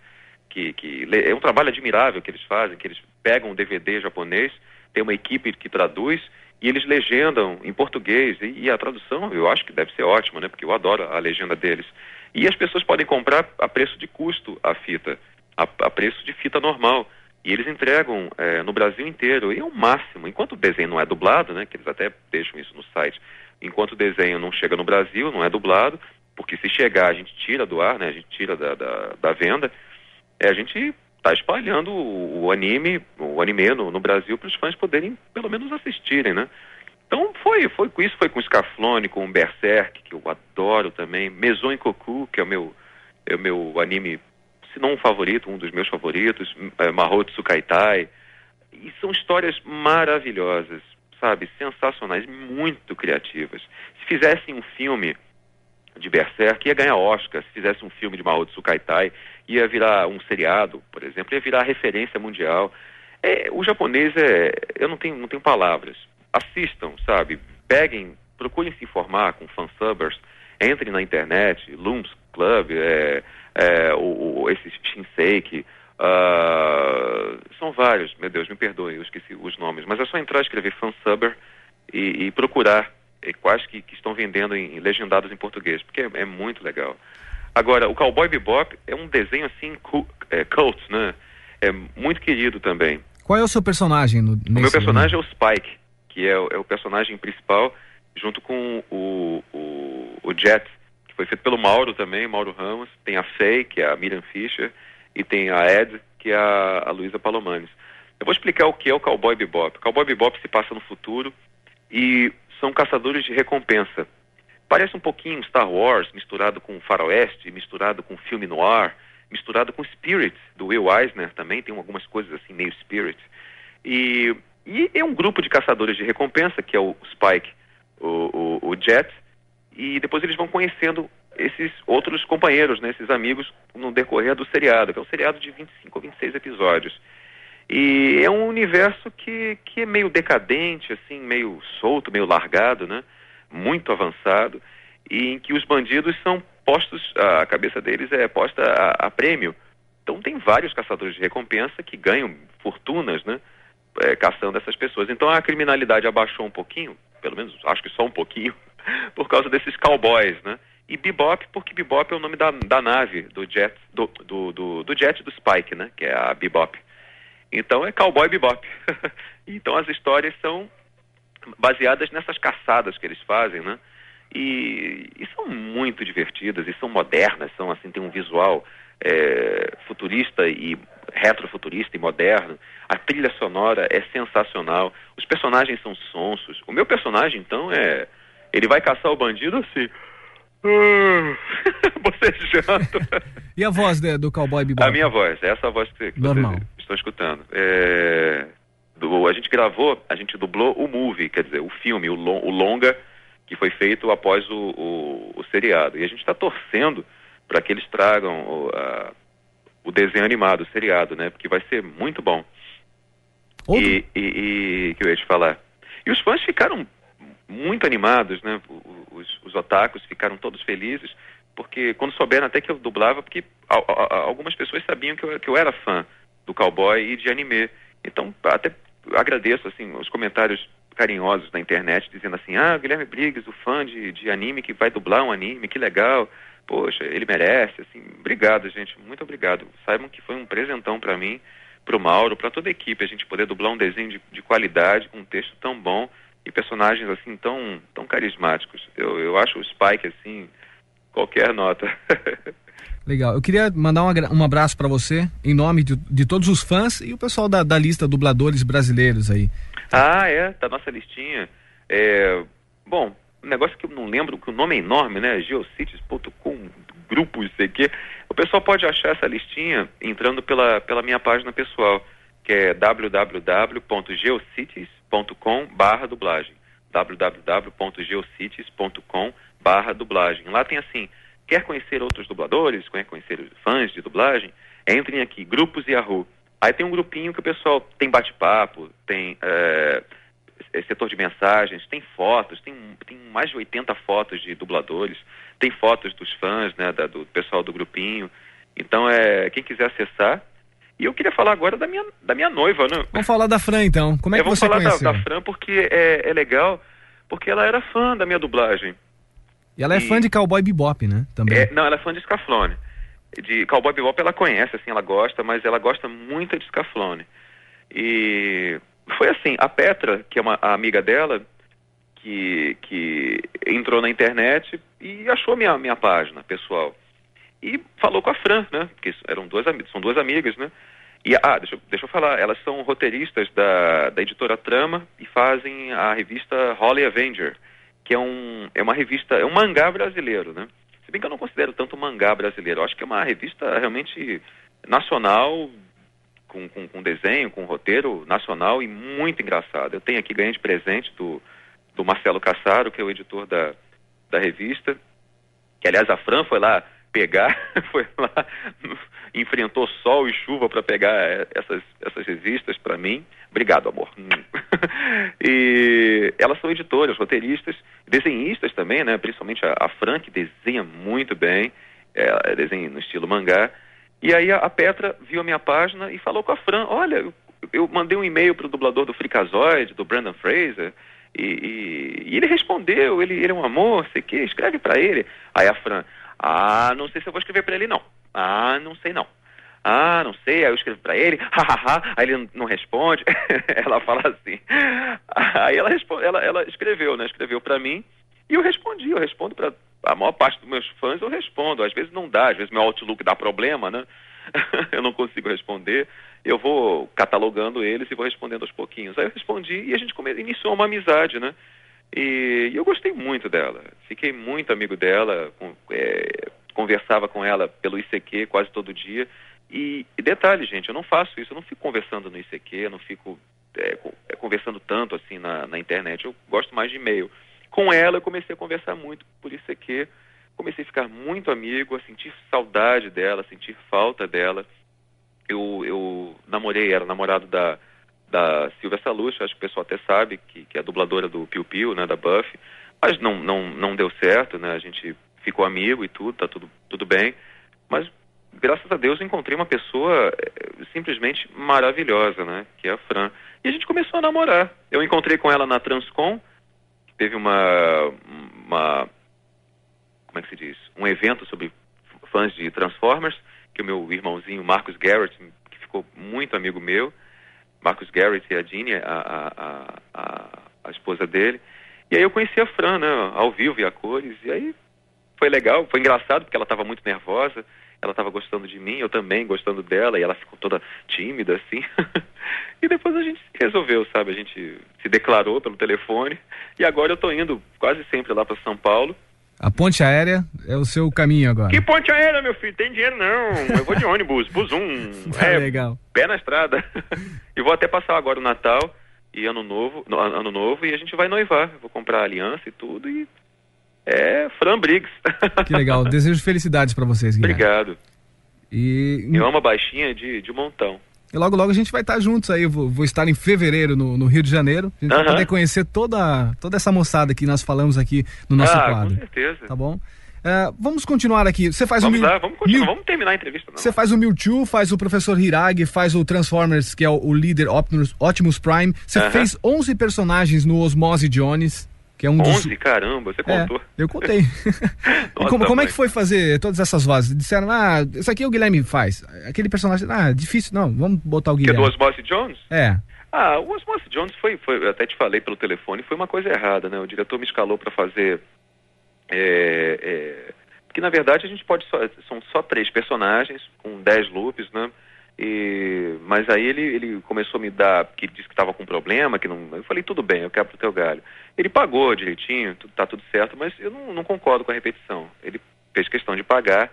que, que é um trabalho admirável que eles fazem, que eles pegam um DVD japonês, tem uma equipe que traduz e eles legendam em português e, e a tradução eu acho que deve ser ótima, né? Porque eu adoro a legenda deles. E as pessoas podem comprar a preço de custo a fita, a, a preço de fita normal. E eles entregam eh, no Brasil inteiro. E é o máximo. Enquanto o desenho não é dublado, né? Que eles até deixam isso no site. Enquanto o desenho não chega no Brasil, não é dublado, porque se chegar a gente tira do ar, né? A gente tira da, da, da venda. É, a gente está espalhando o, o anime, o anime no, no Brasil para os fãs poderem pelo menos assistirem, né? Então foi, foi com isso, foi com Scaflone, com Berserk, que eu adoro também, Maison Koku, que é o meu, é o meu anime, se não um favorito, um dos meus favoritos, é, Mahou Tsukaitai. E são histórias maravilhosas, sabe? Sensacionais, muito criativas. Se fizessem um filme de Berserk, ia ganhar Oscar. Se fizesse um filme de Mahou Tsukaitai, ia virar um seriado, por exemplo, ia virar referência mundial. É, o japonês é. Eu não tenho, não tenho palavras. Assistam, sabe? Peguem, procurem se informar com fansubbers, entrem na internet, Looms Club, é, é, o, o, esse Shinseki. ah, são vários, meu Deus, me perdoe, eu esqueci os nomes, mas é só entrar, escrever fansubber e, e procurar eh, quais que, que estão vendendo em, legendados em português, porque é, é muito legal. Agora, o Cowboy Bebop é um desenho assim, cu- é, cult, né? É muito querido também. Qual é o seu personagem no, O meu personagem é o Spike, que é, o- é o personagem principal, junto com o, o, o Jet, foi feito pelo Mauro também, Mauro Ramos. Tem a Faye, que é a Miriam Fischer, e tem a Ed, que é a, a Luísa Palomanes. Eu vou explicar o que é o Cowboy Bebop. Cowboy Bebop se passa no futuro e são caçadores de recompensa. Parece um pouquinho Star Wars, misturado com faroeste, misturado com filme noir, misturado com Spirit, do Will Eisner também, tem algumas coisas assim, meio Spirit. E, e é um grupo de caçadores de recompensa, que é o Spike, o, o, o Jet, e depois eles vão conhecendo esses outros companheiros, né, esses amigos, no decorrer do seriado, que é um seriado de 25 ou 26 episódios. E é um universo que, que é meio decadente, assim, meio solto, meio largado, né? Muito avançado, e em que os bandidos são postos, a cabeça deles é posta a, a prêmio. Então tem vários caçadores de recompensa que ganham fortunas, né? É, caçando essas pessoas. Então a criminalidade abaixou um pouquinho, pelo menos acho que só um pouquinho, por causa desses cowboys, né? E Bebop, porque Bebop é o nome da, da nave do jet, do, do, do, do jet do Spike, né? Que é a Bebop. Então é cowboy bebop. então as histórias são baseadas nessas caçadas que eles fazem, né? E, e são muito divertidas e são modernas, são assim tem um visual é, futurista e retrofuturista e moderno. A trilha sonora é sensacional. Os personagens são sonsos. O meu personagem então é ele vai caçar o bandido assim. Bocejando. e a voz de, do cowboy bebop? A minha voz, essa voz que, que Normal. vocês estão escutando. É, do, a gente gravou, a gente dublou o movie, quer dizer, o filme, o, lo, o longa que foi feito após o, o, o seriado. E a gente está torcendo para que eles tragam o, a, o desenho animado, o seriado, né? Porque vai ser muito bom. E, e, e que eu ia te falar. E os fãs ficaram muito animados, né? Os, os otakus ficaram todos felizes, porque quando souberam até que eu dublava, porque a, a, algumas pessoas sabiam que eu, que eu era fã do cowboy e de anime. Então, até agradeço, assim, os comentários carinhosos na internet, dizendo assim, ah, Guilherme Briggs, o fã de, de anime que vai dublar um anime, que legal. Poxa, ele merece, assim, obrigado, gente, muito obrigado. Saibam que foi um presentão para mim, para o Mauro, para toda a equipe, a gente poder dublar um desenho de, de qualidade, com um texto tão bom e personagens assim tão, tão carismáticos. Eu, eu acho o Spike assim, qualquer nota. Legal. Eu queria mandar um, um abraço para você, em nome de, de, todos os fãs e o pessoal da, da lista dubladores brasileiros aí. Ah, é, da nossa listinha. É, bom, um negócio que eu não lembro, que o nome é enorme, né? geocities.com, grupos, sei que. O pessoal pode achar essa listinha entrando pela, pela minha página pessoal, que é www.geocities.com barra dublagem www.geocities.com barra dublagem. Lá tem assim, quer conhecer outros dubladores, quer conhecer fãs de dublagem, entrem aqui, grupos Yahoo. Aí tem um grupinho que o pessoal tem bate-papo, tem é, setor de mensagens, tem fotos, tem, tem mais de 80 fotos de dubladores, tem fotos dos fãs, né, da, do pessoal do grupinho. Então, é, quem quiser acessar, e eu queria falar agora da minha, da minha noiva, né? Vamos falar da Fran, então. Como é que eu você vou falar conheceu? da, da Fran porque é, é legal, porque ela era fã da minha dublagem. E ela é fã de Cowboy Bebop, né? Também. É, não, ela é fã de Scaflone. De Cowboy Bebop ela conhece, assim, ela gosta, mas ela gosta muito de Scaflone. E foi assim, a Petra, que é uma amiga dela, que, que entrou na internet e achou minha, minha página pessoal. E falou com a Fran, né? Porque eram duas são duas amigas, né? E, ah, deixa, deixa eu falar, elas são roteiristas da, da editora Trama e fazem a revista Holly Avenger, que é, um, é uma revista, é um mangá brasileiro, né? Se bem que eu não considero tanto mangá brasileiro, eu acho que é uma revista realmente nacional, com, com, com desenho, com roteiro nacional e muito engraçado. Eu tenho aqui, ganhei de presente do, do Marcelo Cassaro, que é o editor da, da revista, que aliás a Fran foi lá pegar, foi lá, enfrentou sol e chuva para pegar essas, essas revistas para mim. Obrigado, amor. e elas são editoras, roteiristas, desenhistas também, né? Principalmente a, a Fran, que desenha muito bem, é, desenha no estilo mangá. E aí a, a, Petra viu a minha página e falou com a Fran, olha, eu, eu mandei um e-mail para o dublador do Freakazoid, do Brandon Fraser, e, e, e, ele respondeu, ele, ele é um amor, sei que, escreve para ele. Aí a Fran, ah, não sei se eu vou escrever para ele não. Ah, não sei não. Ah, não sei, aí eu escrevo para ele, hahaha, aí ele não responde. ela fala assim. Aí ela, ela, ela escreveu, né? Escreveu para mim e eu respondi, eu respondo para a maior parte dos meus fãs, eu respondo. Às vezes não dá, às vezes meu Outlook dá problema, né? eu não consigo responder. Eu vou catalogando eles e vou respondendo aos pouquinhos. Aí eu respondi e a gente iniciou uma amizade, né? E, e eu gostei muito dela. Fiquei muito amigo dela. Com, é... conversava com ela pelo ICQ quase todo dia. E, e detalhe, gente, eu não faço isso, eu não fico conversando no ICQ, eu não fico é, é, conversando tanto assim na, na internet, eu gosto mais de e-mail. Com ela eu comecei a conversar muito por ICQ, comecei a ficar muito amigo, a sentir saudade dela, a sentir falta dela. Eu, eu namorei, era namorado da, da Silvia Salucci, acho que o pessoal até sabe, que, que é a dubladora do Piu Piu, né, da Buffy, mas não, não, não deu certo, né, a gente ficou amigo e tudo, tá tudo, tudo bem, mas graças a Deus eu encontrei uma pessoa eh, simplesmente maravilhosa, né, que é a Fran, e a gente começou a namorar. Eu encontrei com ela na Transcom, teve uma, uma, como é que se diz, um evento sobre fãs de Transformers, que o meu irmãozinho Marcus Garrett, que ficou muito amigo meu, Marcus Garrett e a Jeannie, a, a, a, a esposa dele. E aí eu conheci a Fran, né, ao vivo e a cores, e aí foi legal, foi engraçado porque ela estava muito nervosa, ela estava gostando de mim, eu também gostando dela, e ela ficou toda tímida, assim. e depois a gente resolveu, sabe? A gente se declarou pelo telefone, e agora eu tô indo quase sempre lá para São Paulo. A ponte aérea é o seu caminho agora. Que ponte aérea, meu filho? Tem dinheiro não. Eu vou de ônibus, busum. Tá É, legal. pé na estrada. e vou até passar agora o Natal e ano novo, no- ano novo e a gente vai noivar. Vou comprar aliança e tudo e é Fran Briggs. Que legal. Desejo felicidades pra vocês, Guilherme. Obrigado. E, Eu amo a baixinha de, de montão. e logo, logo a gente vai estar juntos aí. Vou, vou estar em fevereiro no, no Rio de Janeiro. A gente vai poder conhecer toda, toda essa moçada que nós falamos aqui no nosso ah, quadro. com certeza. Tá bom? É, vamos continuar aqui. Você faz vamos o Mew- lá, vamos continuar, Mew- vamos terminar a entrevista. Não. Você faz o Mewtwo, faz o Professor Hiragi, faz o Transformers, que é o, o líder Optimus, Optimus Prime. Você Aham. fez 11 personagens no Osmose Jones, que é um dos... 11, caramba, você É, contou. eu contei. E como, Nossa, como é que foi fazer todas essas vozes? Disseram, ah, isso aqui o Guilherme faz. Aquele personagem, ah, difícil, não, vamos botar o Que é do Guilherme. Osmose Jones? É. Ah, o Osmose Jones foi, foi, eu até te falei pelo telefone, foi uma coisa errada, né? O diretor me escalou para fazer. É, é, porque na verdade a gente pode só, são só três personagens com dez loops, né? E, mas aí ele, ele começou a me dar, que disse que estava com problema, que não. Eu falei, tudo bem, eu quero pro teu galho. Ele pagou direitinho, tudo, tá tudo certo, mas eu não, não concordo com a repetição. Ele fez questão de pagar,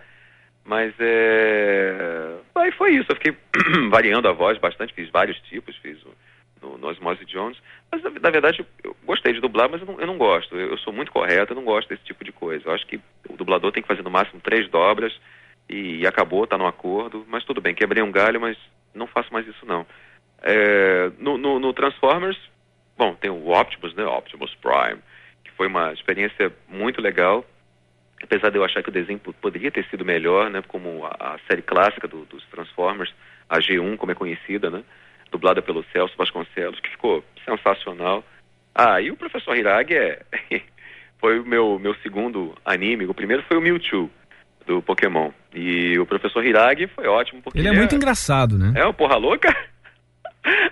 mas é. Aí foi isso, eu fiquei variando a voz bastante, fiz vários tipos, fiz o, no, no Osmose Jones. Mas na, verdade eu gostei de dublar, mas eu não, eu não gosto. Eu, eu sou muito correto, eu não gosto desse tipo de coisa. Eu acho que o dublador tem que fazer no máximo três dobras e, acabou, tá no acordo. Mas tudo bem, quebrei um galho, mas não faço mais isso não. É, no, no, no Transformers, bom, tem o Optimus, né? Optimus Prime, que foi uma experiência muito legal. Apesar de eu achar que o desenho po- poderia ter sido melhor, né? Como a, a série clássica do- dos Transformers, a G1, como é conhecida, né? Dublada pelo Celso Vasconcelos, que ficou sensacional. Ah, e o Professor Hiragi é... foi o meu, meu segundo anime. O primeiro foi o Mewtwo, do Pokémon. E o Professor Hiragi foi ótimo, porque Ele é muito engraçado, né? é o porra louca?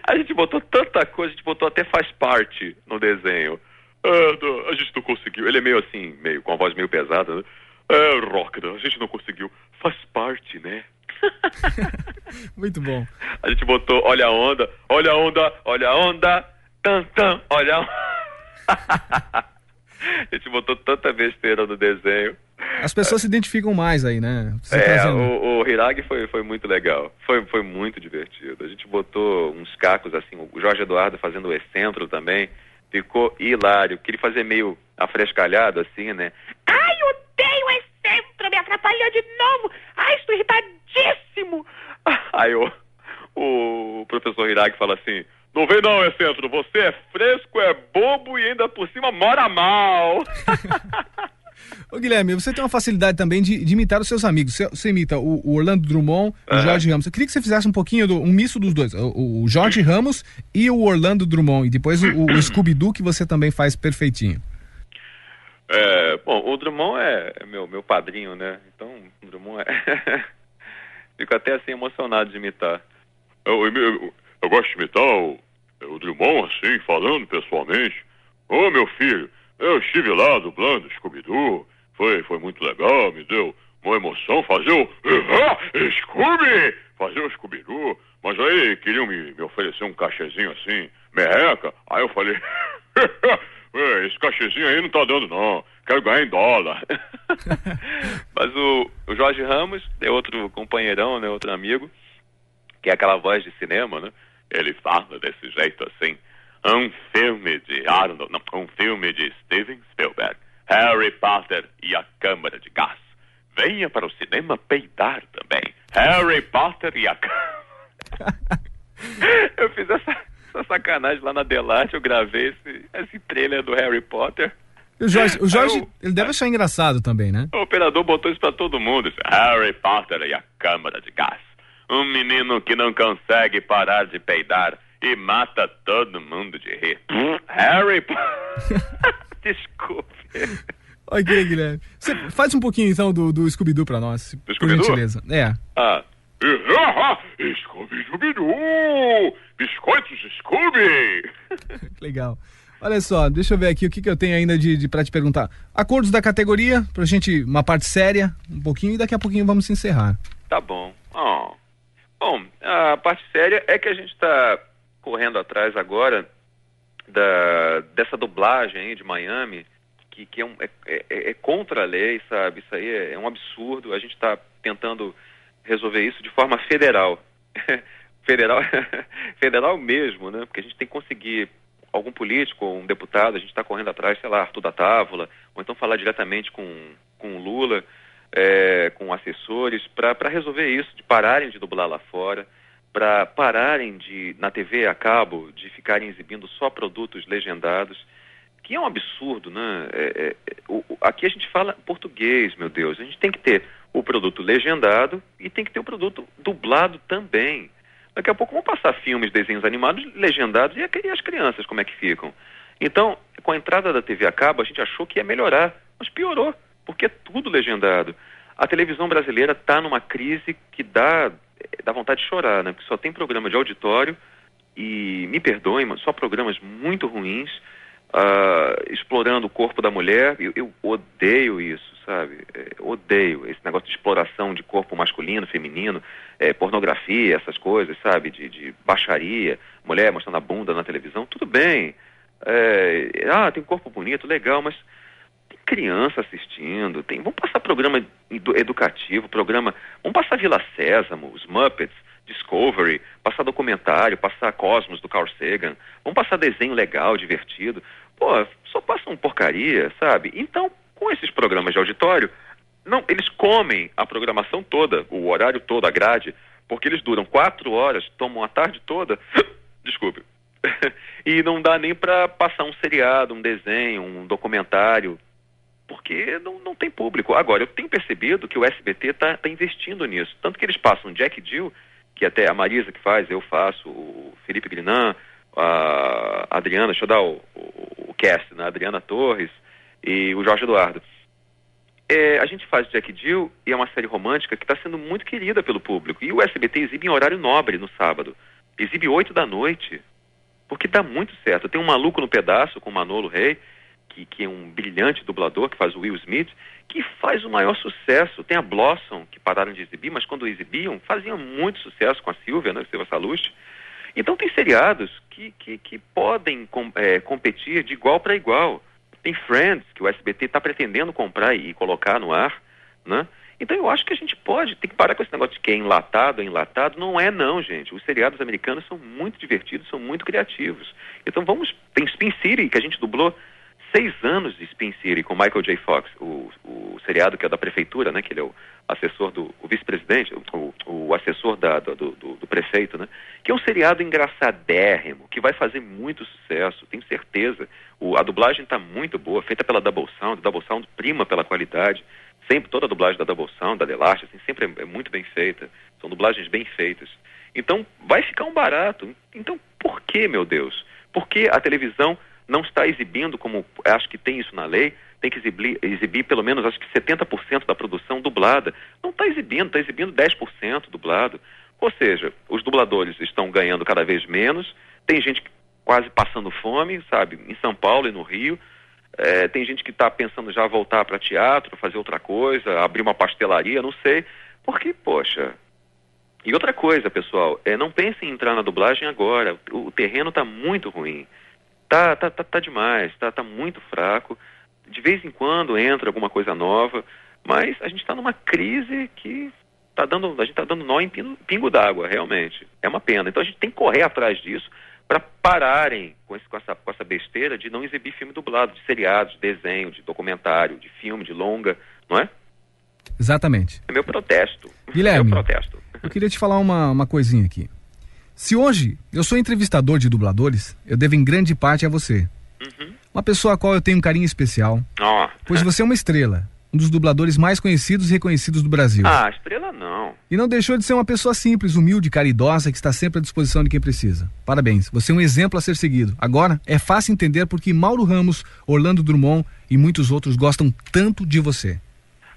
A gente botou tanta coisa, a gente botou até faz parte no desenho. Não, a gente não conseguiu. Ele é meio assim, meio com a voz meio pesada, né? É, Rockda, a gente não conseguiu. Faz parte, né? Muito bom. A gente botou, olha a onda, olha a onda, olha a onda, tan tan, olha a onda. A gente botou tanta besteira no desenho. As pessoas se identificam mais aí, né? Você É, trazendo- o, o Hiragi foi, foi muito legal. Foi, foi muito divertido. A gente botou uns cacos assim, o Jorge Eduardo fazendo o excentro também. Ficou hilário, ele fazia meio afrescalhado assim, né? Ai, odeio esse centro, me atrapalhou de novo. Ai, estou irritadíssimo. Aí o, o professor Hiragi fala assim: Não vem não, excentro, você é fresco, é bobo e ainda por cima mora mal. Ô Guilherme, você tem uma facilidade também de, de imitar os seus amigos. Você, você imita o, o Orlando Drummond e o Aham. Jorge Ramos. Eu queria que você fizesse um pouquinho, do, um misto dos dois. O, o Jorge Ramos e o Orlando Drummond. E depois o, o Scooby-Doo que você também faz perfeitinho. É, bom, o Drummond é, é meu, meu padrinho, né? Então, o Drummond é. Fico até assim emocionado de imitar. Eu, eu, eu- eu gosto de imitar o, o Drummond, assim, falando pessoalmente. Ô, meu filho, eu estive lá dublando Scooby-Doo. Foi, foi muito legal, me deu uma emoção fazer o... Ah, Scooby! Fazer o Scooby-Doo. Mas aí queriam me, me oferecer um cachezinho assim, merreca. Aí eu falei... "É, Esse cachezinho aí não tá dando, não. quero ganhar em dólar. Mas o, o Jorge Ramos é outro companheirão, né? Outro amigo, que é aquela voz de cinema, né? Ele fala desse jeito assim. Um filme de Arnold, não, um filme de Steven Spielberg, Harry Potter e a Câmara de Gás. Venha para o cinema peidar também. Harry Potter e a Eu fiz essa, essa sacanagem lá na Delarte, eu gravei esse, esse trailer do Harry Potter. E o Jorge, o Jorge ele deve achar engraçado também, né? O operador botou isso pra todo mundo. Harry Potter e a Câmara de Gás. Um menino que não consegue parar de peidar e mata todo mundo de rir. Harry Potter. Desculpe. Aqui, Guilherme. Você faz um pouquinho então do, do Scooby-Doo pra nós, por Scooby-Doo? gentileza. É. Ah. Scooby Scooby-Doo! Biscoitos Scooby! Legal. Olha só, deixa eu ver aqui o que, que eu tenho ainda de, de para te perguntar. Acordos da categoria, pra gente, uma parte séria, um pouquinho, e daqui a pouquinho vamos encerrar. Tá bom. Oh. Bom, a parte séria é que a gente está correndo atrás agora da, dessa dublagem de Miami, que, que é, um- é- é- é contra a lei, sabe? Isso aí é, é um absurdo. A gente está tentando resolver isso de forma federal. federal, federal mesmo, né? Porque a gente tem que conseguir algum político um deputado, a gente está correndo atrás, sei lá, Arthur da Távola, ou então falar diretamente com, com o Lula, é, com assessores, para resolver isso, de pararem de dublar lá fora, para pararem de, na TV a cabo, de ficarem exibindo só produtos legendados, que é um absurdo, né? É, é, o- aqui a gente fala português, meu Deus. A gente tem que ter o produto legendado e tem que ter o produto dublado também. Daqui a pouco vão passar filmes, desenhos animados legendados e, e as crianças como é que ficam. Então, com a entrada da TV a cabo, a gente achou que ia melhorar, mas piorou, porque é tudo legendado. A televisão brasileira está numa crise que dá, dá vontade de chorar, né? Porque só tem programa de auditório e, me perdoem, mas só programas muito ruins, ah, explorando o corpo da mulher. Eu, eu odeio isso, sabe? É, odeio esse negócio de exploração de corpo masculino, feminino, é, pornografia, essas coisas, sabe? De, de baixaria, mulher mostrando a bunda na televisão. Tudo bem. É, ah, tem um corpo bonito, legal, mas criança assistindo, tem, vamos passar programa edu- educativo, programa, vamos passar Vila Sésamo, os Muppets, Discovery, passar documentário, passar Cosmos do Carl Sagan, vamos passar desenho legal, divertido. Pô, só passam porcaria, sabe? Então, com esses programas de auditório, não, eles comem a programação toda, o horário todo, a grade, porque eles duram quatro horas, tomam a tarde toda. Desculpe. e não dá nem para passar um seriado, um desenho, um documentário, porque não, não tem público. Agora, eu tenho percebido que o SBT está investindo nisso. Tanto que eles passam Jack Jill, que até a Marisa que faz, eu faço, o Felipe Grinan, a Adriana, deixa eu dar o, o, o cast, né? A Adriana Torres e o Jorge Eduardo. É, a gente faz Jack Jill e é uma série romântica que está sendo muito querida pelo público. E o SBT exibe em horário nobre no sábado. Exibe 8 da noite. Porque dá muito certo. Tem um maluco no pedaço com o Manolo Rey, que, que é um brilhante dublador, que faz o Will Smith, que faz o maior sucesso. Tem a Blossom, que pararam de exibir, mas quando exibiam, faziam muito sucesso com a Silvia, né, Silvia Salusti. Então tem seriados que, que, que podem com- é, competir de igual para igual. Tem Friends, que o SBT está pretendendo comprar e colocar no ar, né? Então eu acho que a gente pode, tem que parar com esse negócio de que é enlatado, é enlatado. Não é não, gente. Os seriados americanos são muito divertidos, são muito criativos. Então vamos, tem Spin City, que a gente dublou seis anos de Spin City com Michael J. Fox, o, o seriado que é da prefeitura, né? Que ele é o assessor do vice-presidente, o, o assessor da, do, do, do prefeito, né? Que é um seriado engraçadérrimo, que vai fazer muito sucesso, tenho certeza. O, a dublagem está muito boa, feita pela Double Sound, Double Sound prima pela qualidade. Sempre toda a dublagem da Double Sound, da Delarte, assim, sempre é, é muito bem feita. São dublagens bem feitas. Então vai ficar um barato. Então por que, meu Deus? Por que a televisão não está exibindo, como acho que tem isso na lei, tem que exibir, exibir pelo menos acho que 70% da produção dublada. Não está exibindo, está exibindo 10% dublado. Ou seja, os dubladores estão ganhando cada vez menos, tem gente quase passando fome, sabe, em São Paulo e no Rio. É, tem gente que está pensando já voltar para teatro, fazer outra coisa, abrir uma pastelaria, não sei. Porque, poxa. E outra coisa, pessoal, é, não pensem em entrar na dublagem agora. O, o terreno está muito ruim. Tá, tá, tá, tá demais, tá, tá muito fraco. de vez em quando entra alguma coisa nova, mas a gente está numa crise que tá dando, a gente está dando nó em pingo, pingo d'água, realmente. É uma pena. Então a gente tem que correr atrás disso para pararem com, esse, com, essa, com essa besteira de não exibir filme dublado, de seriados, de desenho, de documentário, de filme, de longa, não é? Exatamente. É meu protesto. Guilherme, meu protesto. eu queria te falar uma, uma coisinha aqui. Se hoje eu sou entrevistador de dubladores, eu devo em grande parte a você. Uhum. Uma pessoa a qual eu tenho um carinho especial. Ó. Pois você é uma estrela. Um dos dubladores mais conhecidos e reconhecidos do Brasil. Ah, estrela não. E não deixou de ser uma pessoa simples, humilde, caridosa, que está sempre à disposição de quem precisa. Parabéns, você é um exemplo a ser seguido. Agora, é fácil entender porque Mauro Ramos, Orlando Drummond e muitos outros gostam tanto de você.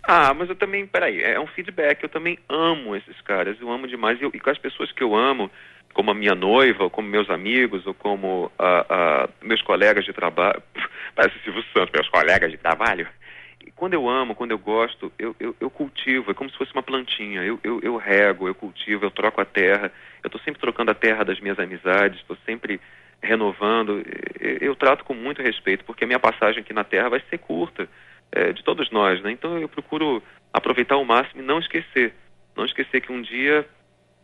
Ah, mas eu também, peraí, é um feedback. Eu também amo esses caras, eu amo demais. E, eu, e com as pessoas que eu amo, como a minha noiva, ou como meus amigos, ou como ah, ah, meus colegas de trabalho. Parece Silvio Santos, meus colegas de trabalho. E quando eu amo, quando eu gosto, eu, eu, eu cultivo, é como se fosse uma plantinha. Eu, eu, eu rego, eu cultivo, eu troco a terra. Eu estou sempre trocando a terra das minhas amizades, estou sempre renovando. Eu, eu trato com muito respeito, porque a minha passagem aqui na terra vai ser curta, é, de todos nós, né? Então eu procuro aproveitar ao máximo e não esquecer. Não esquecer que um dia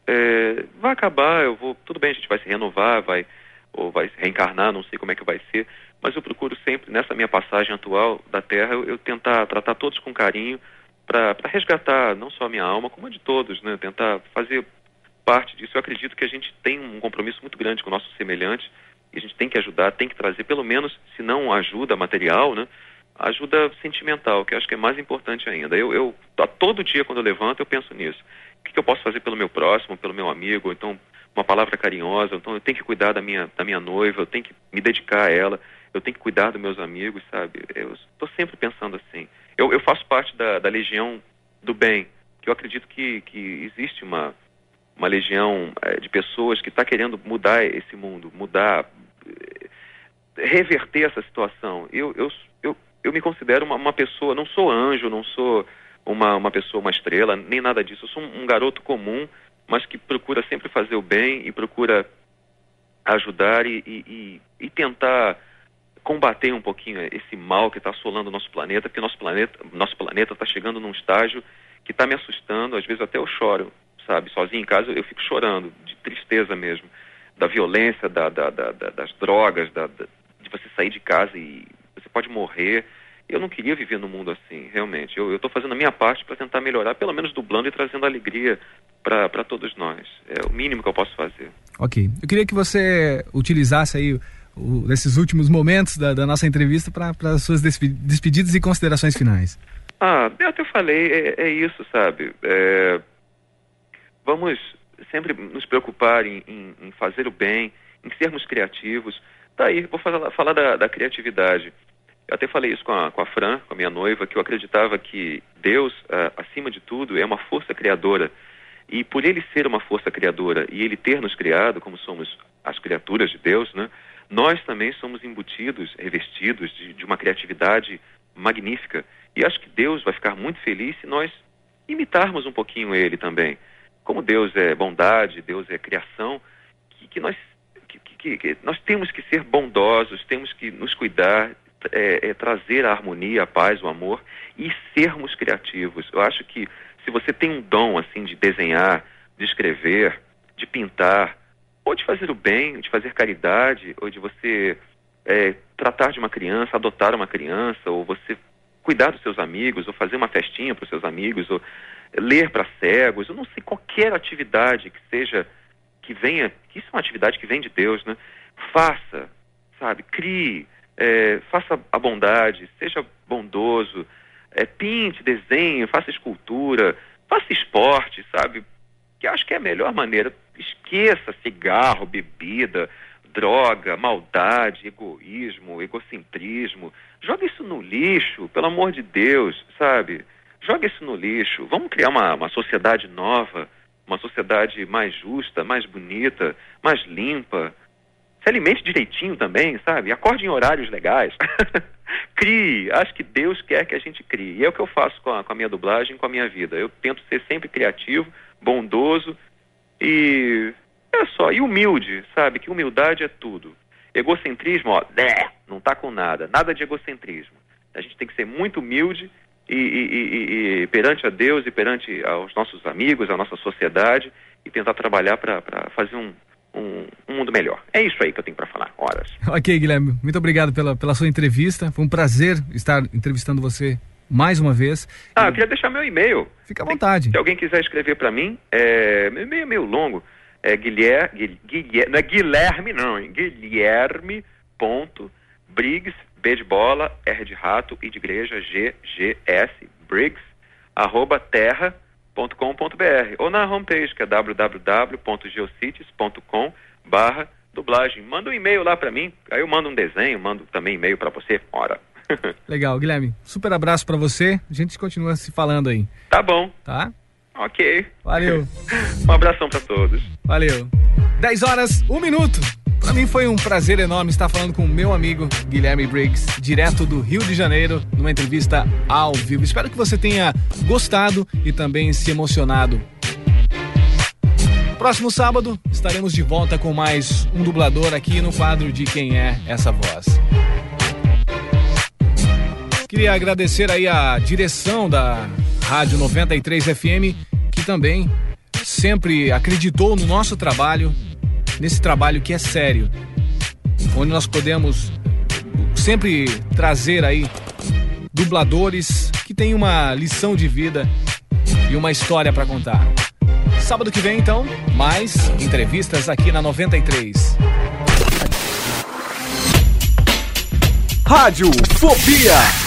é, vai acabar, eu vou. Tudo bem, a gente vai se renovar, vai ou vai reencarnar, não sei como é que vai ser, mas eu procuro sempre, nessa minha passagem atual da Terra, eu, eu tentar tratar todos com carinho para resgatar não só a minha alma, como a de todos, né? Tentar fazer parte disso. Eu acredito que a gente tem um compromisso muito grande com o nosso semelhante e a gente tem que ajudar, tem que trazer, pelo menos, se não ajuda material, né? Ajuda sentimental, que eu acho que é mais importante ainda. Eu, eu a todo dia quando eu levanto, eu penso nisso. Que, que eu posso fazer pelo meu próximo, pelo meu amigo, então uma palavra carinhosa, então eu tenho que cuidar da minha, da minha noiva, eu tenho que me dedicar a ela, eu tenho que cuidar dos meus amigos, sabe? Eu estou sempre pensando assim. Eu, eu faço parte da, da legião do bem, que eu acredito que, que existe uma, uma legião é, de pessoas que está querendo mudar esse mundo, mudar, eh, reverter essa situação. Eu, eu, eu, eu me considero uma, uma pessoa, não sou anjo, não sou uma, uma pessoa, uma estrela, nem nada disso. Eu sou um, um garoto comum mas que procura sempre fazer o bem e procura ajudar e, e, e tentar combater um pouquinho esse mal que está assolando o nosso planeta, porque nosso planeta nosso planeta está chegando num estágio que está me assustando, às vezes até eu choro, sabe, sozinho em casa eu fico chorando, de tristeza mesmo, da violência, da, da, da, das drogas, de você sair de casa e você pode morrer. Eu não queria viver num mundo assim, realmente. Eu estou fazendo a minha parte para tentar melhorar, pelo menos dublando e trazendo alegria para todos nós. É o mínimo que eu posso fazer. Ok. Eu queria que você utilizasse aí o, esses últimos momentos da, da nossa entrevista para as suas despedidas e considerações finais. Ah, Beto, eu falei, é, é isso, sabe? É, vamos sempre nos preocupar em, em, em, fazer o bem, em sermos criativos. Tá aí, vou falar, falar da, da criatividade. Eu até falei isso com a, com a Fran, com a minha noiva, que eu acreditava que Deus, uh, acima de tudo, é uma força criadora. E por ele ser uma força criadora e ele ter nos criado, como somos as criaturas de Deus, né, nós também somos embutidos, revestidos de, de uma criatividade magnífica. E acho que Deus vai ficar muito feliz se nós imitarmos um pouquinho ele também. Como Deus é bondade, Deus é criação, que, que nós, que, que, nós temos que ser bondosos, temos que nos cuidar, é, é, trazer a harmonia, a paz, o amor e sermos criativos. Eu acho que se você tem um dom assim de desenhar, de escrever, de pintar, ou de fazer o bem, de fazer caridade, ou de você é, tratar de uma criança, adotar uma criança, ou você cuidar dos seus amigos, ou fazer uma festinha para os seus amigos, ou ler para cegos, eu não sei, qualquer atividade que seja, que venha, que isso é uma atividade que vem de Deus, né? Faça, sabe? Crie, é, faça a bondade, seja bondoso, é, pinte, desenhe, faça escultura, faça esporte, sabe? Que acho que é a melhor maneira. Esqueça cigarro, bebida, droga, maldade, egoísmo, egocentrismo. Joga isso no lixo, pelo amor de Deus, sabe? Joga isso no lixo. Vamos criar uma, uma sociedade nova, uma sociedade mais justa, mais bonita, mais limpa. Se alimente direitinho também, sabe? Acorde em horários legais. crie. Acho que Deus quer que a gente crie. E é o que eu faço com a, com a minha dublagem, com a minha vida. Eu tento ser sempre criativo, bondoso e é só, e humilde, sabe? Que humildade é tudo. Egocentrismo, ó, né, não tá com nada. Nada de egocentrismo. A gente tem que ser muito humilde e, e, e, e perante a Deus e perante aos nossos amigos, a nossa sociedade e tentar trabalhar para fazer um, um, um, mundo melhor. É isso aí que eu tenho para falar. Horas. Ok, Guilherme. Muito obrigado pela, pela sua entrevista. Foi um prazer estar entrevistando você mais uma vez. Ah, eu queria deixar meu e-mail. Fica à vontade. Se alguém quiser escrever para mim, é, meu e-mail é meio longo. É Guilherme, Guilherme, não é Guilherme não, hein? Guilherme ponto Briggs, B de bola, R de rato, I de igreja, G, G, S, Briggs, arroba terra.com.br ou na homepage que é www.geocities.com barra dublagem. Manda um e-mail lá para mim, aí eu mando um desenho, mando também e-mail para você, ora. Legal, Guilherme. Super abraço para você. A gente continua se falando aí. Tá bom. Tá? Ok. Valeu. um abração para todos. Valeu. 10 horas, 1 minuto. Para mim foi um prazer enorme estar falando com o meu amigo Guilherme Briggs, direto do Rio de Janeiro, numa entrevista ao vivo. Espero que você tenha gostado e também se emocionado. Próximo sábado estaremos de volta com mais um dublador aqui no quadro de Quem é essa voz. Queria agradecer aí a direção da Rádio 93 FM, que também sempre acreditou no nosso trabalho, nesse trabalho que é sério, onde nós podemos sempre trazer aí dubladores que têm uma lição de vida e uma história para contar. Sábado que vem, então, mais entrevistas aqui na 93. Rádio Fobia.